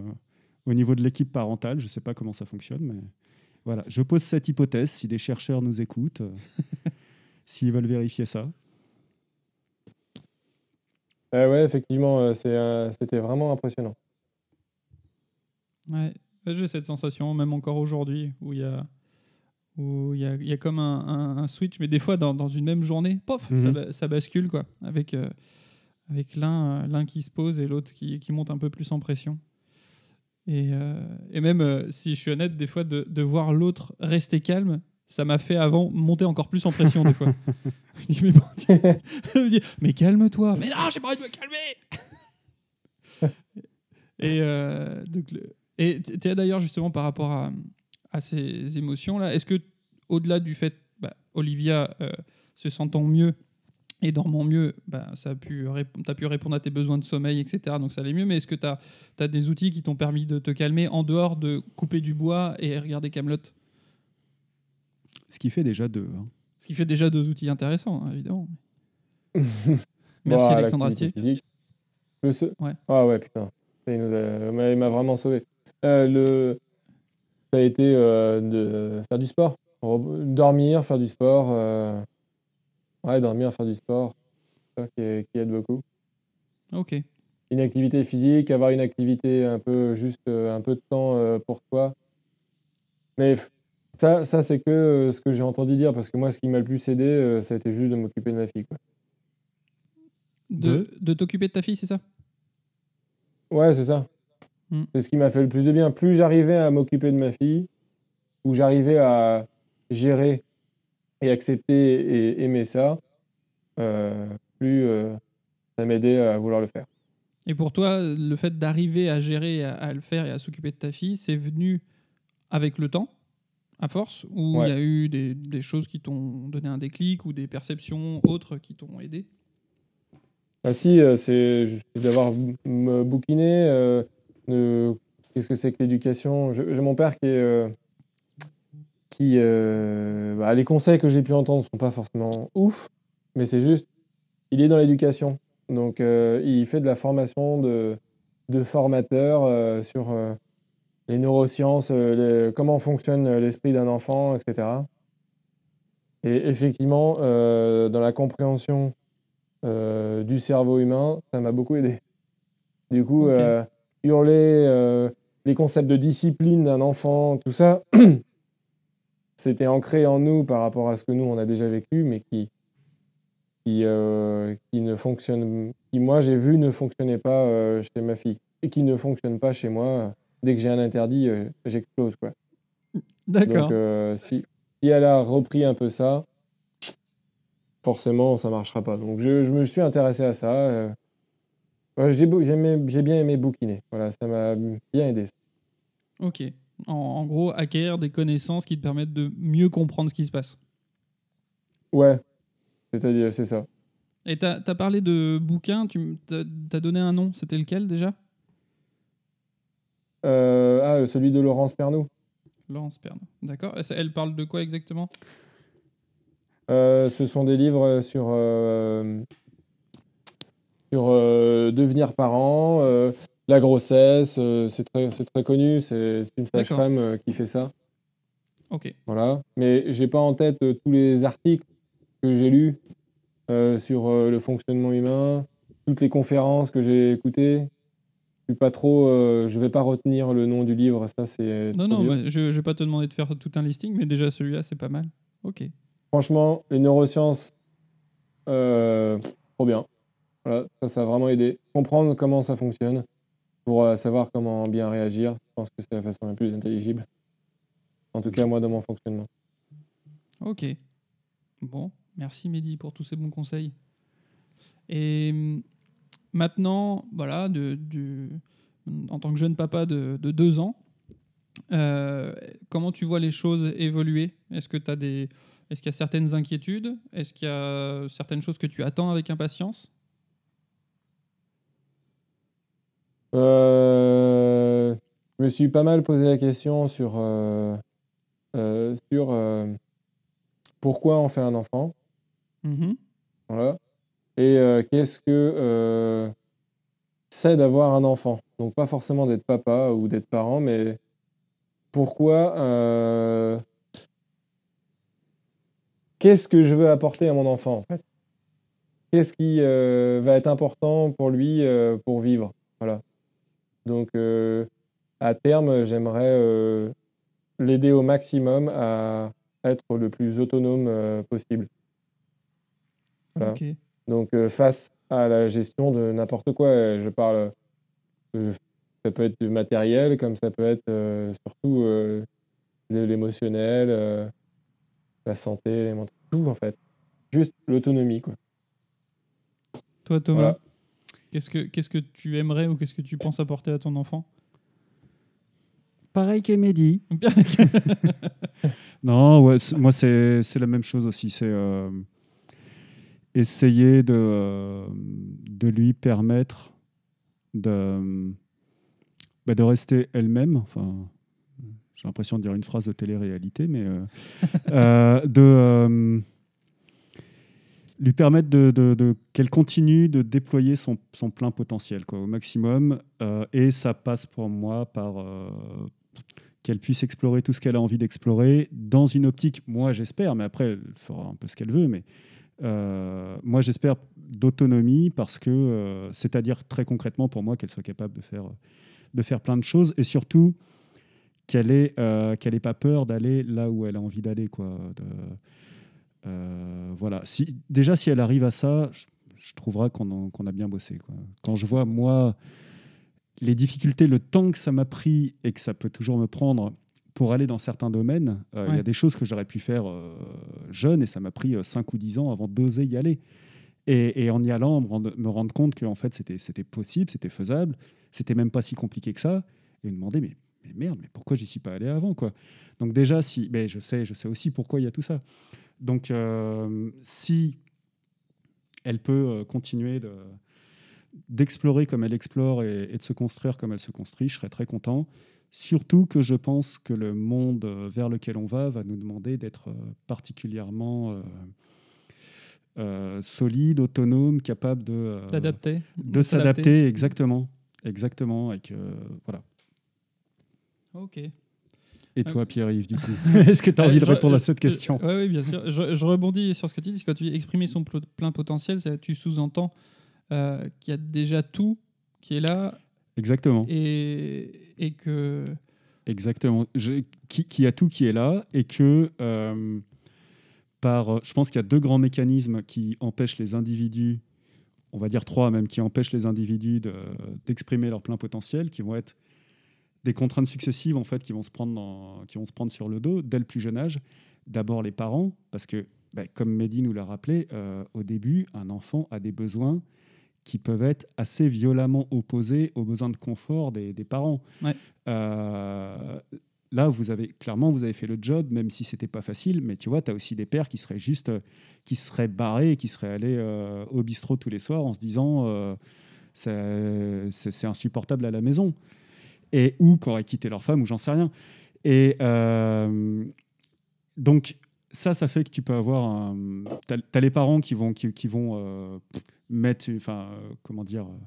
au niveau de l'équipe parentale. Je ne sais pas comment ça fonctionne, mais voilà. Je pose cette hypothèse si des chercheurs nous écoutent, s'ils veulent vérifier ça. Euh, ouais, effectivement, euh, c'est, euh, c'était vraiment impressionnant. Ouais, j'ai cette sensation, même encore aujourd'hui, où il y a, où il y a, il y a comme un, un- un switch, mais des fois dans, dans une même journée, pof, ça, Mhm. ça bascule, quoi, avec, euh, avec l'un, euh, l'un qui se pose et l'autre qui, qui monte un peu plus en pression. Et, euh, et même, euh, si je suis honnête, des fois, de, de voir l'autre rester calme, ça m'a fait avant monter encore plus en pression, des fois. je dis, mais bon, dis, mais calme-toi. Mais non, j'ai pas envie de me calmer. et euh, donc, le- et d'ailleurs justement par rapport à, à ces émotions-là, est-ce que au-delà du fait, bah, Olivia euh, se sentant mieux et dormant mieux, bah, ça a pu tu as pu répondre à tes besoins de sommeil, etc. Donc ça allait mieux. Mais est-ce que tu as, des outils qui t'ont permis de te calmer en dehors de couper du bois et regarder Camelot? Ce qui fait déjà deux. hein. Ce qui fait déjà deux outils intéressants, hein, évidemment. Merci Bon, Alexandre Astier. physique. Le se- Ouais. Ah ouais, putain. Il nous a- il m'a vraiment sauvé. Euh, le... Ça a été euh, de faire du sport. Dormir, faire du sport. euh, Ouais, dormir, faire du sport. C'est ça qui, est- qui aide beaucoup. Ok. Une activité physique, avoir une activité un peu juste euh, un peu de temps pour toi. Mais ça, ça c'est que euh, ce que j'ai entendu dire parce que moi, ce qui m'a le plus aidé, euh, ça a été juste de m'occuper de ma fille. Quoi. De, de t'occuper de ta fille, c'est ça? Ouais, c'est ça. Hmm. C'est ce qui m'a fait le plus de bien. Plus j'arrivais à m'occuper de ma fille, ou j'arrivais à gérer et accepter et aimer ça, euh, plus euh, ça m'aidait à vouloir le faire. Et pour toi, le fait d'arriver à gérer, à, à le faire et à s'occuper de ta fille, c'est venu avec le temps, à force, ou il Ouais. y a eu des, des choses qui t'ont donné un déclic ou des perceptions autres qui t'ont aidé? Ah si, euh, c'est d'avoir me bouquiné. euh, de- Qu'est-ce que c'est que l'éducation? J'ai mon père qui est... euh, qui, euh, bah, les conseils que j'ai pu entendre sont pas forcément ouf, mais c'est juste, il est dans l'éducation. Donc, il fait de la formation de, de formateur sur les neurosciences, euh, les- comment fonctionne l'esprit d'un enfant, etc. Et effectivement, euh, dans la compréhension euh, du cerveau humain, ça m'a beaucoup aidé. Du coup, euh, hurler euh, les concepts de discipline d'un enfant, tout ça, c'était ancré en nous par rapport à ce que nous, on a déjà vécu, mais qui, qui, euh, qui ne fonctionne, qui moi j'ai vu ne fonctionnait pas euh, chez ma fille et qui ne fonctionne pas chez moi. Dès que j'ai un interdit, euh, j'explose quoi. D'accord. Donc euh, si, si elle a repris un peu ça, forcément ça marchera pas. Donc je, je me suis intéressé à ça. euh. J'ai bien aimé bouquiner. Voilà, ça m'a bien aidé. Ok. En, en gros, acquérir des connaissances qui te permettent de mieux comprendre ce qui se passe. Ouais, c'est-à-dire c'est ça. Et tu as, parlé de bouquins, tu as, donné un nom, c'était lequel déjà? Ah, celui de Laurence Pernou. Laurence Perne. D'accord. Elle parle de quoi exactement? Euh, ce sont des livres sur, euh, sur euh, devenir parent, euh, la grossesse. euh, c'est très, très connu. C'est une sage-femme euh, qui fait ça. Ok. Voilà. Mais j'ai pas en tête euh, tous les articles que j'ai lus euh, sur euh, le fonctionnement humain, toutes les conférences que j'ai écoutées. Suis pas trop. euh, je vais pas retenir le nom du livre. Ça, c'est. Non, non, bah, je vais pas te demander de faire tout un listing, mais déjà celui-là, c'est pas mal. Ok. Franchement, les neurosciences, euh, trop bien. Voilà, ça, ça a vraiment aidé. Comprendre comment ça fonctionne pour euh, savoir comment bien réagir. Je pense que c'est la façon la plus intelligible. En tout cas, moi, dans mon fonctionnement. Ok. Bon, merci Mehdi pour tous ces bons conseils. Et hum, maintenant, voilà, de, en tant que jeune papa de, de deux ans, euh, comment tu vois les choses évoluer? Est-ce que tu as des. Est-ce qu'il y a certaines inquiétudes? Est-ce qu'il y a certaines choses que tu attends avec impatience? Euh, je me suis pas mal posé la question sur, euh, euh, sur pourquoi on fait un enfant. Voilà. Et euh, qu'est-ce que euh, c'est d'avoir un enfant? Donc pas forcément d'être papa ou d'être parent, mais pourquoi euh, Qu'est-ce que je veux apporter à mon enfant Qu'est-ce qui va être important pour lui pour vivre? Voilà. Donc à terme, j'aimerais l'aider au maximum à être le plus autonome possible. Donc euh, face à la gestion de n'importe quoi, euh, je parle, euh, ça peut être du matériel comme ça peut être euh, surtout euh, de l'émotionnel, euh, la santé, les mentaux, tout en fait. Juste l'autonomie quoi. Toi, Thomas, Voilà. qu'est-ce que qu'est-ce que tu aimerais ou qu'est-ce que tu penses apporter à ton enfant? Pareil qu'Emedi. Non, ouais, moi c'est c'est la même chose aussi. C'est euh, essayer de, de lui permettre de, bah, de rester elle-même. Enfin, j'ai l'impression de dire une phrase de télé-réalité, mais euh, euh, de euh, lui permettre de, de- de- qu'elle continue de déployer son, son plein potentiel quoi, au maximum. Et ça passe pour moi par qu'elle puisse explorer tout ce qu'elle a envie d'explorer dans une optique, moi j'espère, mais après elle fera un peu ce qu'elle veut, mais euh, moi j'espère d'autonomie parce que, euh, c'est-à-dire très concrètement pour moi qu'elle soit capable de faire, de faire plein de choses et surtout qu'elle n'ait euh, pas peur d'aller là où elle a envie d'aller. euh, voilà. Déjà, si elle arrive à ça, je, trouverai qu'on a bien bossé. Quand je vois, moi, les difficultés, le temps que ça m'a pris et que ça peut toujours me prendre pour aller dans certains domaines, euh, il y a des choses que j'aurais pu faire euh, jeune et ça m'a pris 5 ou 10 ans avant d'oser y aller. Et, et en y allant, me rendre, me rendre compte que en fait, c'était possible, c'était faisable, c'était même pas si compliqué que ça. Et me demander, mais, mais merde, mais pourquoi j'y suis pas allé avant quoi? Donc déjà, si, mais je sais, je sais aussi pourquoi il y a tout ça. Donc euh, si elle peut euh, continuer de d'explorer comme elle explore et, et de se construire comme elle se construit, je serais très content. Surtout que je pense que le monde euh, vers lequel on va va nous demander d'être euh, particulièrement euh, euh, solide, autonome, capable de, euh, D'adapter. de s'adapter, exactement, exactement, et que voilà. Ok. Et toi. Pierre-Yves, du coup, est-ce que tu as envie de répondre à cette question? Oui, bien sûr. Je, je rebondis sur ce que tu dis. Quand tu dis exprimer son plein potentiel, ça- tu sous-entends qu'il y a déjà tout qui est là Exactement. et, Exactement. Je- qui, a tout qui est là et que euh, par, je pense qu'il y a deux grands mécanismes qui empêchent les individus, on va dire trois même, qui empêchent les individus de- d'exprimer leur plein potentiel, qui vont être des contraintes successives en fait qui vont se prendre qui vont se prendre sur le dos dès le plus jeune âge. D'abord les parents, parce que bah, comme Mehdi nous l'a rappelé, euh, au début, un enfant a des besoins qui peuvent être assez violemment opposés aux besoins de confort des, des parents. Ouais. Euh, là, vous avez clairement, vous avez fait le job, même si c'était pas facile. Mais tu vois, tu as aussi des pères qui seraient juste, qui seraient barrés, qui seraient allés euh, au bistrot tous les soirs en se disant, euh, c'est insupportable à la maison, et ou qui auraient quitté leur femme, ou j'en sais rien. Et euh, donc ça, ça fait que tu peux avoir, tu as, les parents qui vont, qui, vont euh, mettre, enfin, euh, comment dire, euh,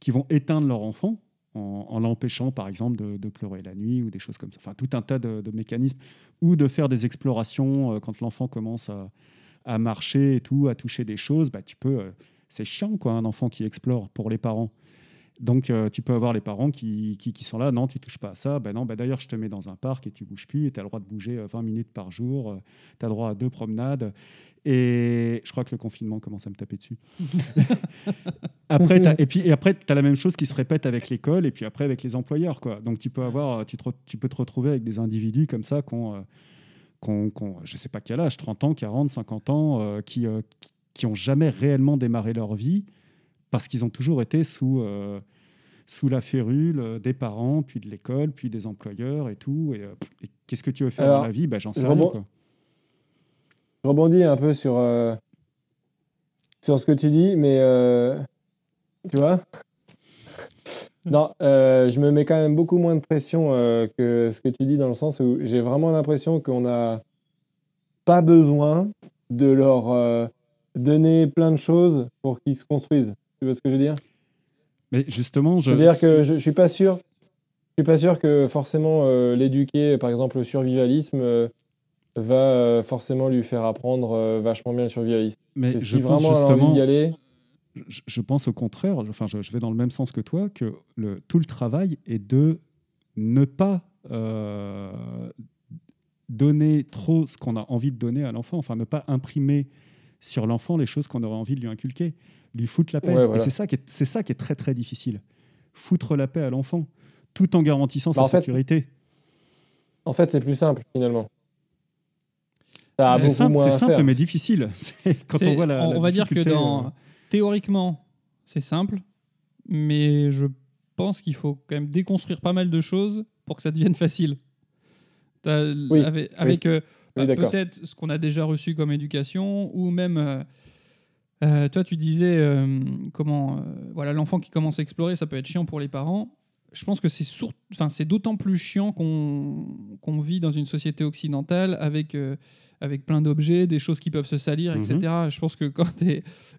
qui vont éteindre leur enfant en, l'empêchant, par exemple, de, pleurer la nuit ou des choses comme ça. Enfin, tout un tas de, mécanismes ou de faire des explorations quand l'enfant commence à, à marcher et tout, à toucher des choses. Bah, tu peux, c'est chiant, quoi, un enfant qui explore pour les parents. Donc, euh, tu peux avoir les parents qui, qui, qui sont là, non, tu touches pas à ça. Ben non, ben d'ailleurs, je te mets dans un parc et tu bouges plus. Et tu as le droit de bouger euh, 20 minutes par jour. tu as le droit à deux promenades. Et je crois que le confinement commence à me taper dessus. après, et puis et après, tu as la même chose qui se répète avec l'école et puis après avec les employeurs. Quoi. Donc, tu peux, avoir, tu, te tu peux te retrouver avec des individus comme ça qui ont, euh, ont, je sais pas quel âge, 30 ans, 40, 50 ans, euh, qui, euh, qui ont jamais réellement démarré leur vie parce qu'ils ont toujours été sous, euh, sous la férule euh, des parents, puis de l'école, puis des employeurs et tout. Et, euh, et qu'est-ce que tu veux faire Alors, dans la vie? Ben, J'en sais je rien. rebond- Quoi. Je rebondis un peu sur, euh, sur ce que tu dis, mais euh, tu vois? Non, euh, je me mets quand même beaucoup moins de pression euh, que ce que tu dis dans le sens où j'ai vraiment l'impression qu'on n'a pas besoin de leur euh, donner plein de choses pour qu'ils se construisent. Tu vois ce que je veux dire? Mais justement, je. C'est-à-dire que je, je suis pas sûr. Je suis pas sûr que forcément euh, l'éduquer, par exemple, au survivalisme, euh, va euh, forcément lui faire apprendre vachement bien le survivalisme. Mais Et je si pense vraiment justement. envie d'y aller, je, je pense au contraire, enfin, je, je vais dans le même sens que toi, que le, tout le travail est de ne pas donner trop ce qu'on a envie de donner à l'enfant, enfin, ne pas imprimer sur l'enfant les choses qu'on aurait envie de lui inculquer, lui foutre la paix. Ouais, voilà. Et c'est ça, qui est- c'est ça qui est très, très difficile. Foutre la paix à l'enfant, tout en garantissant Bah, sa en fait, sécurité. en fait, c'est plus simple finalement. Ça C'est simple, c'est mais difficile. C'est- Quand C'est- on voit la, on, la on va dire que dans, euh, théoriquement, c'est simple, mais je pense qu'il faut quand même déconstruire pas mal de choses pour que ça devienne facile. T'as- Oui, avec avec, euh, bah, peut-être ce qu'on a déjà reçu comme éducation, ou même euh, Euh, toi, tu disais euh, comment, euh, voilà, l'enfant qui commence à explorer, ça peut être chiant pour les parents. Je pense que c'est sour- enfin, c'est d'autant plus chiant qu'on qu'on vit dans une société occidentale avec avec plein d'objets, des choses qui peuvent se salir, Mhm. etc. Je pense que quand,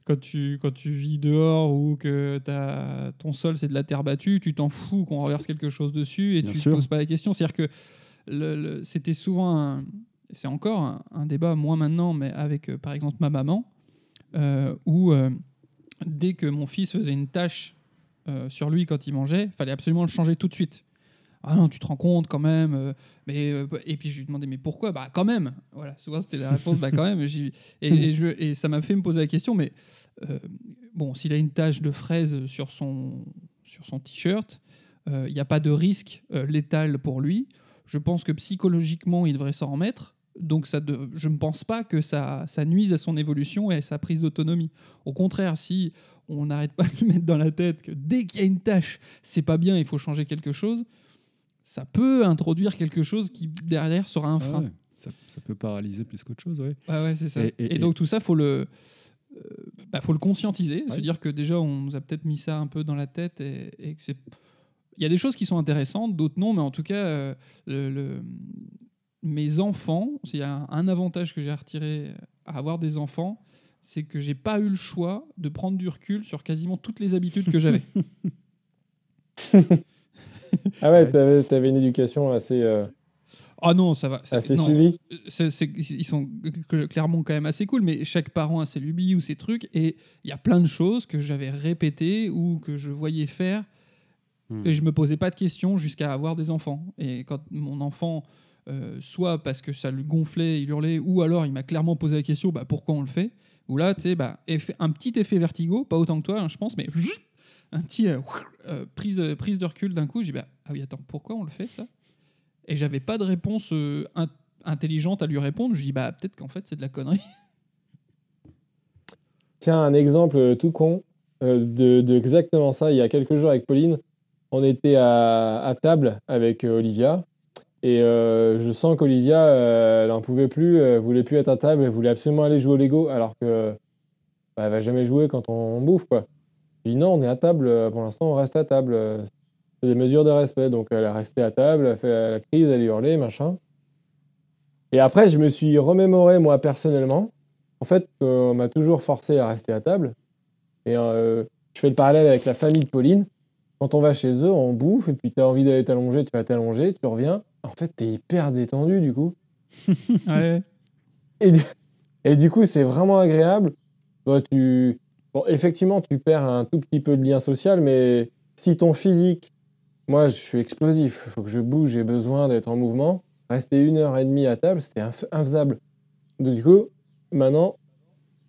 quand, tu, quand tu vis dehors ou que t'as- ton sol c'est de la terre battue, tu t'en fous qu'on renverse quelque chose dessus et Bien tu ne poses pas la question. C'est-à-dire que le- le- c'était souvent, c'est encore un, un débat, moins maintenant, mais avec par exemple ma maman, où euh, dès que mon fils faisait une tâche euh, sur lui quand il mangeait, fallait absolument le changer tout de suite. Ah non, tu te rends compte quand même. euh, mais, euh, et puis je lui demandais, mais pourquoi? Bah quand même. Voilà, souvent c'était la réponse, bah quand même. Et, ça m'a fait me poser la question, mais euh, bon, s'il a une tache de fraise sur son, sur son t-shirt, il n'y a pas de risque euh, létal pour lui. Je pense que psychologiquement, il devrait s'en remettre. Donc ça de- je ne pense pas que ça, ça nuise à son évolution et à sa prise d'autonomie. Au contraire, si on n'arrête pas de lui mettre dans la tête que dès qu'il y a une tâche, c'est pas bien, il faut changer quelque chose, ça peut introduire quelque chose qui derrière sera un Ah frein. ouais, ça, ça peut paralyser plus qu'autre chose, ouais. Ouais, ouais, c'est ça. Et- Et, et- donc tout ça, faut le, euh, bah, faut le conscientiser, se Ouais. dire que déjà on nous a peut-être mis ça un peu dans la tête et, et que c'est. Il y a des choses qui sont intéressantes, d'autres non, mais en tout cas, euh, le, le- mes enfants, s'il y a un avantage que j'ai à retirer à avoir des enfants, c'est que j'ai pas eu le choix de prendre du recul sur quasiment toutes les habitudes que j'avais. Ah ouais, t'avais t'avais une éducation assez, euh, Ah non, ça va. ça- assez non, c'est- c'est- ils sont cl- clairement quand même assez cool, mais chaque parent a ses lubies ou ses trucs, et il y a plein de choses que j'avais répétées ou que je voyais faire, Hmm. et je me posais pas de questions jusqu'à avoir des enfants. Et quand mon enfant, euh, soit parce que ça le gonflait, il hurlait, ou alors il m'a clairement posé la question, bah, pourquoi on le fait? Ou là, tu bah, un petit effet vertigo, pas autant que toi, hein, je pense, mais un petit euh, euh, prise, prise de recul d'un coup, je dis, bah, ah oui, attends, pourquoi on le fait ça? Et j'avais pas de réponse in- intelligente à lui répondre. Je dis, bah, peut-être qu'en fait, c'est de la connerie. Tiens, un exemple tout con de, exactement ça. Il y a quelques jours avec Pauline, on était à, table avec Olivia. Et euh, je sens qu'Olivia, euh, elle n'en pouvait plus, elle voulait plus être à table, elle voulait absolument aller jouer au Lego, alors que bah, elle va jamais jouer quand on, bouffe, quoi. Je dis non, on est à table, euh, pour l'instant on reste à table. euh, C'est des mesures de respect. Donc elle est restée à table, elle a fait la crise, elle hurlait, machin. Et après, je me suis remémoré, moi, personnellement, en fait, euh, on m'a toujours forcé à rester à table. Et euh, je fais le parallèle avec la famille de Pauline. Quand on va chez eux, on bouffe, et puis tu as envie d'aller t'allonger, tu vas t'allonger, tu reviens. En fait, tu es hyper détendu, du coup. Ouais. Et du, et du coup, c'est vraiment agréable. Tu... Bon, effectivement, tu perds un tout petit peu de lien social, mais si ton physique, moi, je suis explosif, il faut que je bouge, j'ai besoin d'être en mouvement. Rester une heure et demie à table, c'était inf- infaisable. Donc, du coup, maintenant,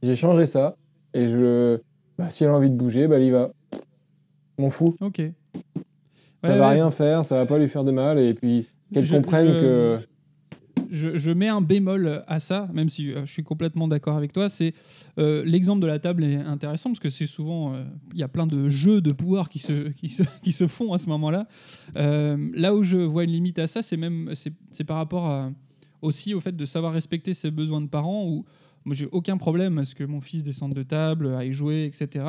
j'ai changé ça. Et je, bah, si elle a envie de bouger, bah, elle y va. M'en fous. Ok. Ouais, Ça va ouais. rien faire, ça va pas lui faire de mal. Et puis, qu'elle Je- comprenne je- que. je, je mets un bémol à ça, même si euh, je suis complètement d'accord avec toi. C'est euh, l'exemple de la table est intéressant parce que c'est souvent euh, il y a plein de jeux de pouvoir qui se, qui se, qui se font à ce moment-là. Euh, là où je vois une limite à ça, c'est même c'est par rapport à- aussi au fait de savoir respecter ses besoins de parents. Où moi j'ai aucun problème à ce que mon fils descende de table, aille jouer, etc.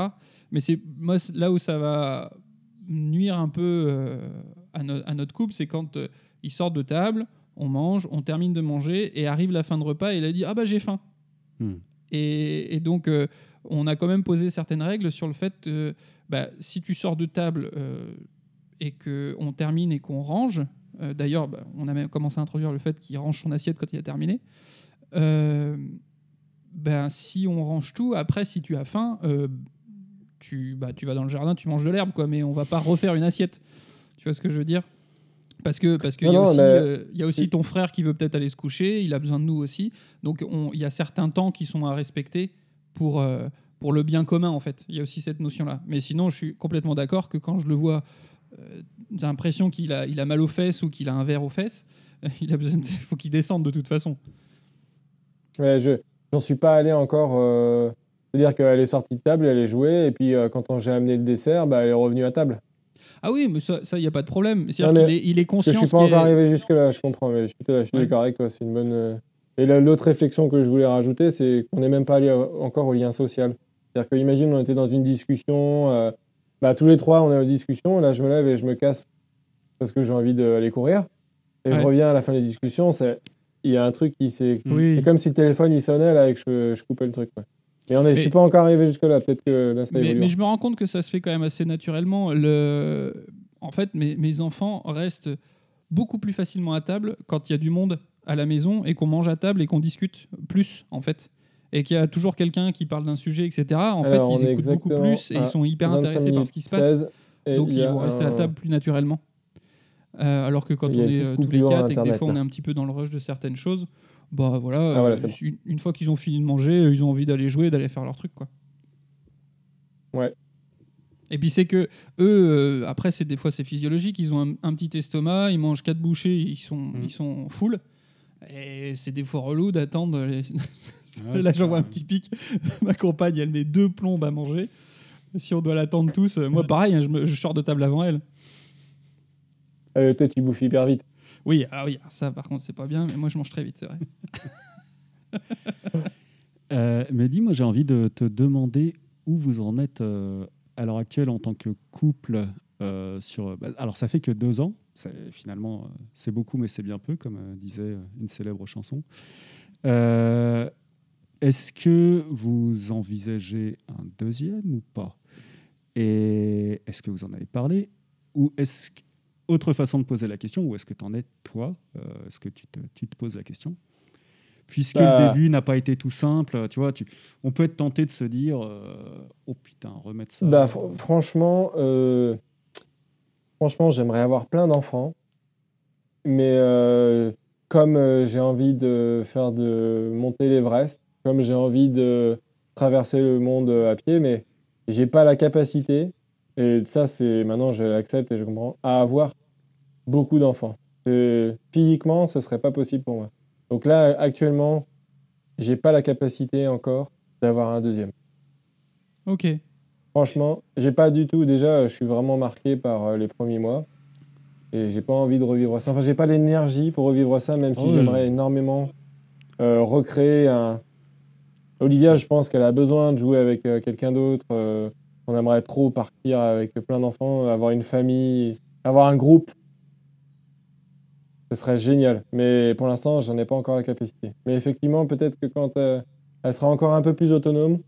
Mais c'est moi là où ça va nuire un peu à, no- à notre couple, c'est quand euh, il sort de table on mange, on termine de manger et arrive la fin de repas et il a dit ah bah j'ai faim. Hmm. Et, et donc euh, on a quand même posé certaines règles sur le fait que bah, si tu sors de table euh, et que on termine et qu'on range, euh, d'ailleurs bah, on a même commencé à introduire le fait qu'il range son assiette quand il a terminé. euh, ben, si on range tout, après si tu as faim, euh, tu, bah, tu vas dans le jardin, tu manges de l'herbe quoi, mais on va pas refaire une assiette. Tu vois ce que je veux dire? Parce que parce qu'il y, mais- euh, y a aussi ton frère qui veut peut-être aller se coucher, il a besoin de nous aussi. Donc on- il y a certains temps qui sont à respecter pour, euh, pour le bien commun en fait. Il y a aussi cette notion-là. Mais sinon, je suis complètement d'accord que quand je le vois, euh, j'ai l'impression qu'il a, il a mal aux fesses ou qu'il a un verre aux fesses, il a besoin de- faut qu'il descende de toute façon. Ouais, je j'en suis pas allé encore. euh, C'est-à-dire qu'elle est sortie de table, elle est jouée, et puis euh, quand j'ai amené le dessert, bah, elle est revenue à table. Ah oui, mais ça, il n'y a pas de problème. C'est-à-dire qu'il est, il est conscient. je suis ce pas encore arrivé jusque-là, je comprends, mais je suis, je suis Ouais. d'accord avec toi, c'est une bonne. euh, Et l'autre réflexion que je voulais rajouter, c'est qu'on n'est même pas allé euh, encore au lien social. C'est-à-dire que, imagine, on était dans une discussion, euh, bah, tous les trois, on est en discussion, là, je me lève et je me casse parce que j'ai envie d'aller courir. Et je reviens à la fin des discussions, c'est- il y a un truc qui s'est. Oui. C'est comme si le téléphone il sonnait là et que je, je coupais le truc. Mais on Mais- suis pas encore arrivé jusque-là, peut-être que là, ça Mais, mais je me rends compte que ça se fait quand même assez naturellement. Le... En fait, mes, mes enfants restent beaucoup plus facilement à table quand il y a du monde à la maison et qu'on mange à table et qu'on discute plus, en fait. Et qu'il y a toujours quelqu'un qui parle d'un sujet, etc. En Alors, fait, ils écoutent beaucoup plus et ils sont hyper 25 intéressés par ce qui se passe. 16, et Donc ils vont rester à table plus naturellement. Euh, alors que quand on est euh, tous les quatre et que des fois on est un petit peu dans le rush de certaines choses, bah voilà, Ah, voilà, euh, bon. une, une fois qu'ils ont fini de manger, euh, ils ont envie d'aller jouer, d'aller faire leur truc quoi. Ouais. Et puis c'est que eux, euh, après c'est des fois c'est physiologique, ils ont un, un petit estomac, ils mangent quatre bouchées, ils sont Mm. ils sont full. Et c'est des fois relou d'attendre. les- Ouais, Là c'est j'envoie un petit pic. Ma compagne elle met deux plombes à manger. Si on doit l'attendre tous, moi pareil, hein, je, me, je sors de table avant elle. Euh, Peut-être tu bouffes hyper vite. Oui, ah oui, ça par contre c'est pas bien, mais moi je mange très vite, c'est vrai. Euh, mais dis-moi, j'ai envie de te demander où vous en êtes euh, à l'heure actuelle en tant que couple. euh, sur, bah, alors, ça fait que deux ans. Finalement, c'est beaucoup, mais c'est bien peu, comme disait une célèbre chanson. Est-ce que vous envisagez un deuxième ou pas? Et est-ce que vous en avez parlé? Ou est-ce autre façon de poser la question, ou est-ce que tu en es toi Euh, Est-ce que tu te, tu te poses la question? Puisque Bah. le début n'a pas été tout simple, tu vois, tu, on peut être tenté de se dire euh, oh putain, remettre ça. Bah, fr- franchement, euh, franchement, j'aimerais avoir plein d'enfants, mais euh, comme euh, j'ai envie de faire de monter l'Everest, comme j'ai envie de traverser le monde à pied, mais j'ai pas la capacité. Et ça, c'est maintenant, je l'accepte et je comprends à avoir beaucoup d'enfants. C'est- Physiquement, ce serait pas possible pour moi. Donc là, actuellement, j'ai pas la capacité encore d'avoir un deuxième. Ok. Franchement, j'ai pas du tout. Déjà, je suis vraiment marqué par euh, les premiers mois. Et j'ai pas envie de revivre ça. Enfin, j'ai pas l'énergie pour revivre ça, même si Oh, j'aimerais je- énormément euh, recréer un. Olivia, je pense qu'elle a besoin de jouer avec euh, quelqu'un d'autre. euh, on aimerait trop partir avec plein d'enfants, avoir une famille, avoir un groupe. Ce serait génial. Mais pour l'instant, j'en ai pas encore la capacité. Mais effectivement, peut-être que quand euh, elle sera encore un peu plus autonome,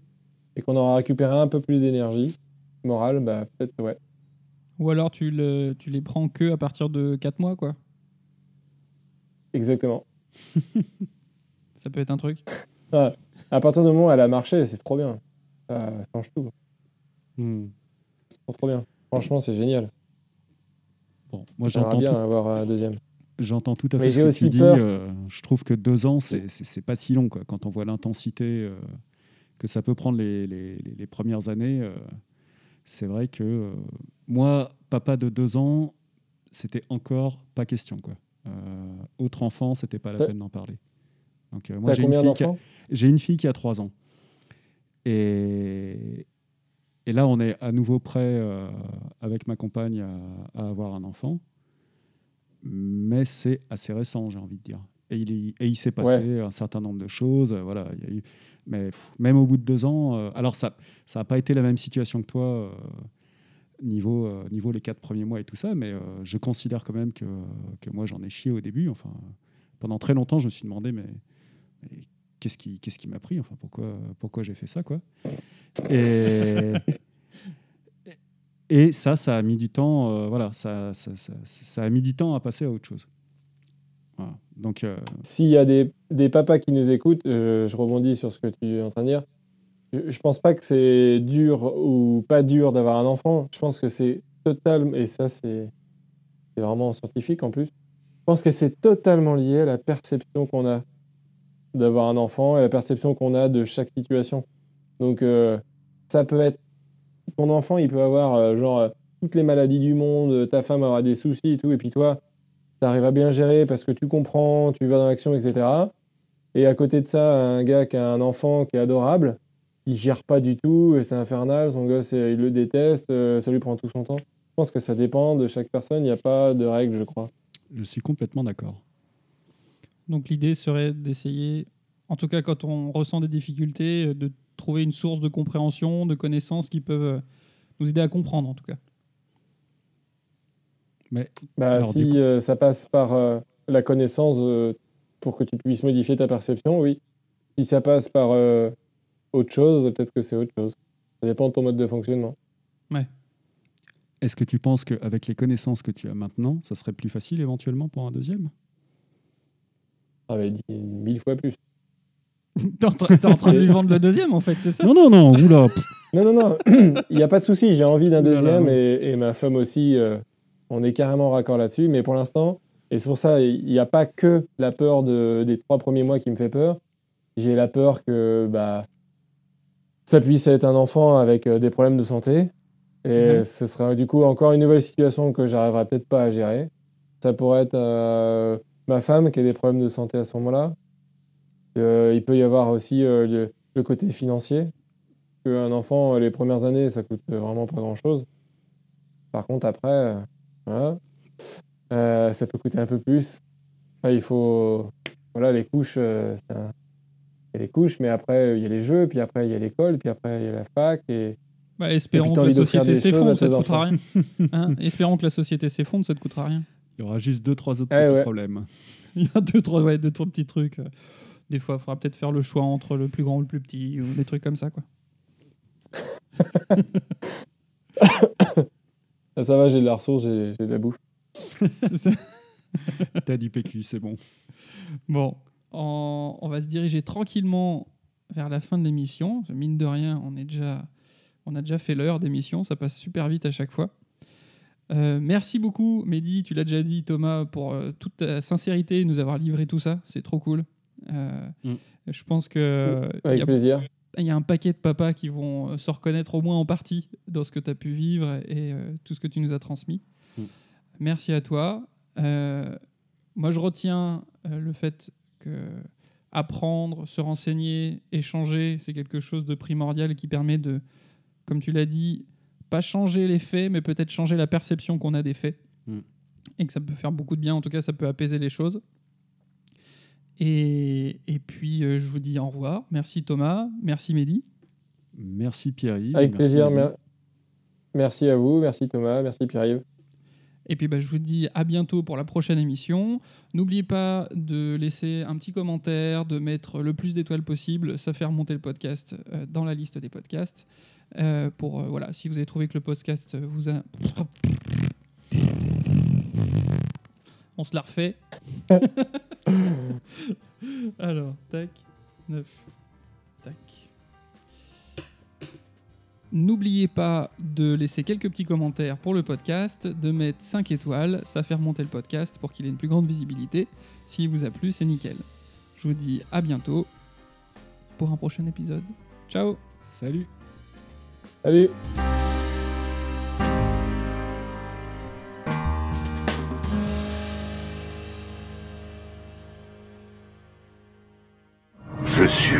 et qu'on aura récupéré un peu plus d'énergie morale, bah peut-être ouais. Ou alors tu, le, tu les prends que à partir de 4 mois, quoi. Exactement. Ça peut être un truc. À partir du moment où elle a marché, c'est trop bien. Ça change tout. Hmm. Trop, trop bien. Franchement, c'est génial. Bon, moi j'entends bien tout, avoir un deuxième. j'entends tout à fait ce que aussi tu dis. euh, je trouve que deux ans, c'est pas si long. Quoi. Quand on voit l'intensité euh, que ça peut prendre les, les- les- les premières années, euh, c'est vrai que moi, papa de deux ans, c'était encore pas question. Quoi. Autre enfant, c'était pas la peine d'en parler. Donc, moi, j'ai une, fille qui a- une fille qui a trois ans. Et, et là, on est à nouveau prêt euh, avec ma compagne à, à avoir un enfant. Mais c'est assez récent, j'ai envie de dire. Et il, y- et il s'est passé un certain nombre de choses. euh, Voilà, il y a eu, mais pff, même au bout de deux ans, euh, alors ça ça n'a pas été la même situation que toi, niveau, niveau les quatre premiers mois et tout ça, mais je considère quand même que, que moi j'en ai chié au début. Enfin, pendant très longtemps, je me suis demandé, mais, mais qu'est-ce qui, qu'est-ce qui m'a pris Enfin, pourquoi, pourquoi j'ai fait ça, quoi Et, et ça, ça a mis du temps. euh, voilà, ça, ça, ça, ça a mis du temps à passer à autre chose. Donc, euh, S'il y a des, des papas qui nous écoutent, je, rebondis sur ce que tu es en train de dire. Je, je pense pas que c'est dur ou pas dur d'avoir un enfant. Je pense que c'est total, et ça c'est c'est vraiment scientifique en plus. Je pense que c'est totalement lié à la perception qu'on a d'avoir un enfant et la perception qu'on a de chaque situation. Donc euh, ça peut être ton enfant, il peut avoir euh, genre euh, toutes les maladies du monde, euh, ta femme aura des soucis et tout, et puis toi, tu arrives à bien gérer parce que tu comprends, tu vas dans l'action, etc. Et à côté de ça, un gars qui a un enfant qui est adorable, il gère pas du tout, et c'est infernal, son gosse, il le déteste, ça lui prend tout son temps. Je pense que ça dépend de chaque personne, il n'y a pas de règle, je crois. je suis complètement d'accord. Donc l'idée serait d'essayer, en tout cas quand on ressent des difficultés, de trouver une source de compréhension, de connaissances qui peuvent euh, nous aider à comprendre en tout cas. Mais Bah, Alors, si coup- euh, ça passe par euh, la connaissance euh, pour que tu puisses modifier ta perception, oui. Si ça passe par euh, autre chose, peut-être que c'est autre chose. Ça dépend de ton mode de fonctionnement. est-ce que tu penses qu'avec les connaissances que tu as maintenant, ça serait plus facile éventuellement pour un deuxième? Ah, mais dit mille fois plus. T'es en, t'es en train de lui vendre le deuxième en fait, c'est ça? Non, non, non, oula. pff, Non, non, non, il n'y a pas de souci. J'ai envie d'un deuxième non. et, et ma femme aussi. euh, on est carrément raccord là-dessus. Mais pour l'instant, et c'est pour ça, il n'y a pas que la peur de, des trois premiers mois qui me fait peur. J'ai la peur que bah, ça puisse être un enfant avec euh, des problèmes de santé. Et Mhm. ce sera du coup encore une nouvelle situation que j'arriverai peut-être pas à gérer. Ça pourrait être euh, ma femme qui a des problèmes de santé à ce moment-là. Euh, il peut y avoir aussi euh, le, le côté financier. Un enfant, euh, les premières années, ça coûte vraiment pas grand-chose. Par contre, après, euh, voilà. Euh, ça peut coûter un peu plus. Après, il faut. Voilà, les couches, euh, c'est un- il y a les couches, mais après, il y a les jeux, puis après, il y a l'école, puis après, il y a la fac. Et... Bah, espérons Et puis, que la société s'effondre, ça te coûtera rien. Hein espérons que la société s'effondre, ça te coûtera rien. Il y aura juste deux, trois autres Eh petits ouais. problèmes. Il y a deux, trois, ouais, deux, trois petits trucs. Des fois, il faudra peut-être faire le choix entre le plus grand ou le plus petit, ou des trucs comme ça. Quoi. Ah, ça va, j'ai de la ressource, j'ai de la bouffe. T'as dit PQ, c'est bon. Bon, on, on va se diriger tranquillement vers la fin de l'émission. Mine de rien, on, est déjà, on a déjà fait l'heure d'émission, ça passe super vite à chaque fois. Euh, merci beaucoup, Mehdi, tu l'as déjà dit, Thomas, pour euh, toute ta sincérité, nous avoir livré tout ça. C'est trop cool. Euh, Mm. Je pense que euh, il y Avec a plaisir. il y a un paquet de papas qui vont euh, se reconnaître au moins en partie dans ce que tu as pu vivre et euh, tout ce que tu nous as transmis. Mm. Merci à toi. Euh, moi, je retiens le fait que apprendre, se renseigner, échanger, c'est quelque chose de primordial qui permet de, comme tu l'as dit, pas changer les faits, mais peut-être changer la perception qu'on a des faits. Mm. Et que ça peut faire beaucoup de bien, en tout cas, ça peut apaiser les choses. Et, et puis, euh, je vous dis au revoir. Merci Thomas, merci Mehdi. Merci Pierre-Yves. Avec merci plaisir. Merci à vous, merci Thomas, merci Pierre-Yves. Et puis bah, je vous dis à bientôt pour la prochaine émission. N'oubliez pas de laisser un petit commentaire, de mettre le plus d'étoiles possible. Ça fait remonter le podcast euh, dans la liste des podcasts. Euh, pour euh, voilà, si vous avez trouvé que le podcast vous a. On se la refait. Alors, tac, 9, tac. N'oubliez pas de laisser quelques petits commentaires pour le podcast, de mettre 5 étoiles, ça fait remonter le podcast pour qu'il ait une plus grande visibilité. S'il vous a plu, c'est nickel. Je vous dis à bientôt pour un prochain épisode. Ciao Salut. Salut suis.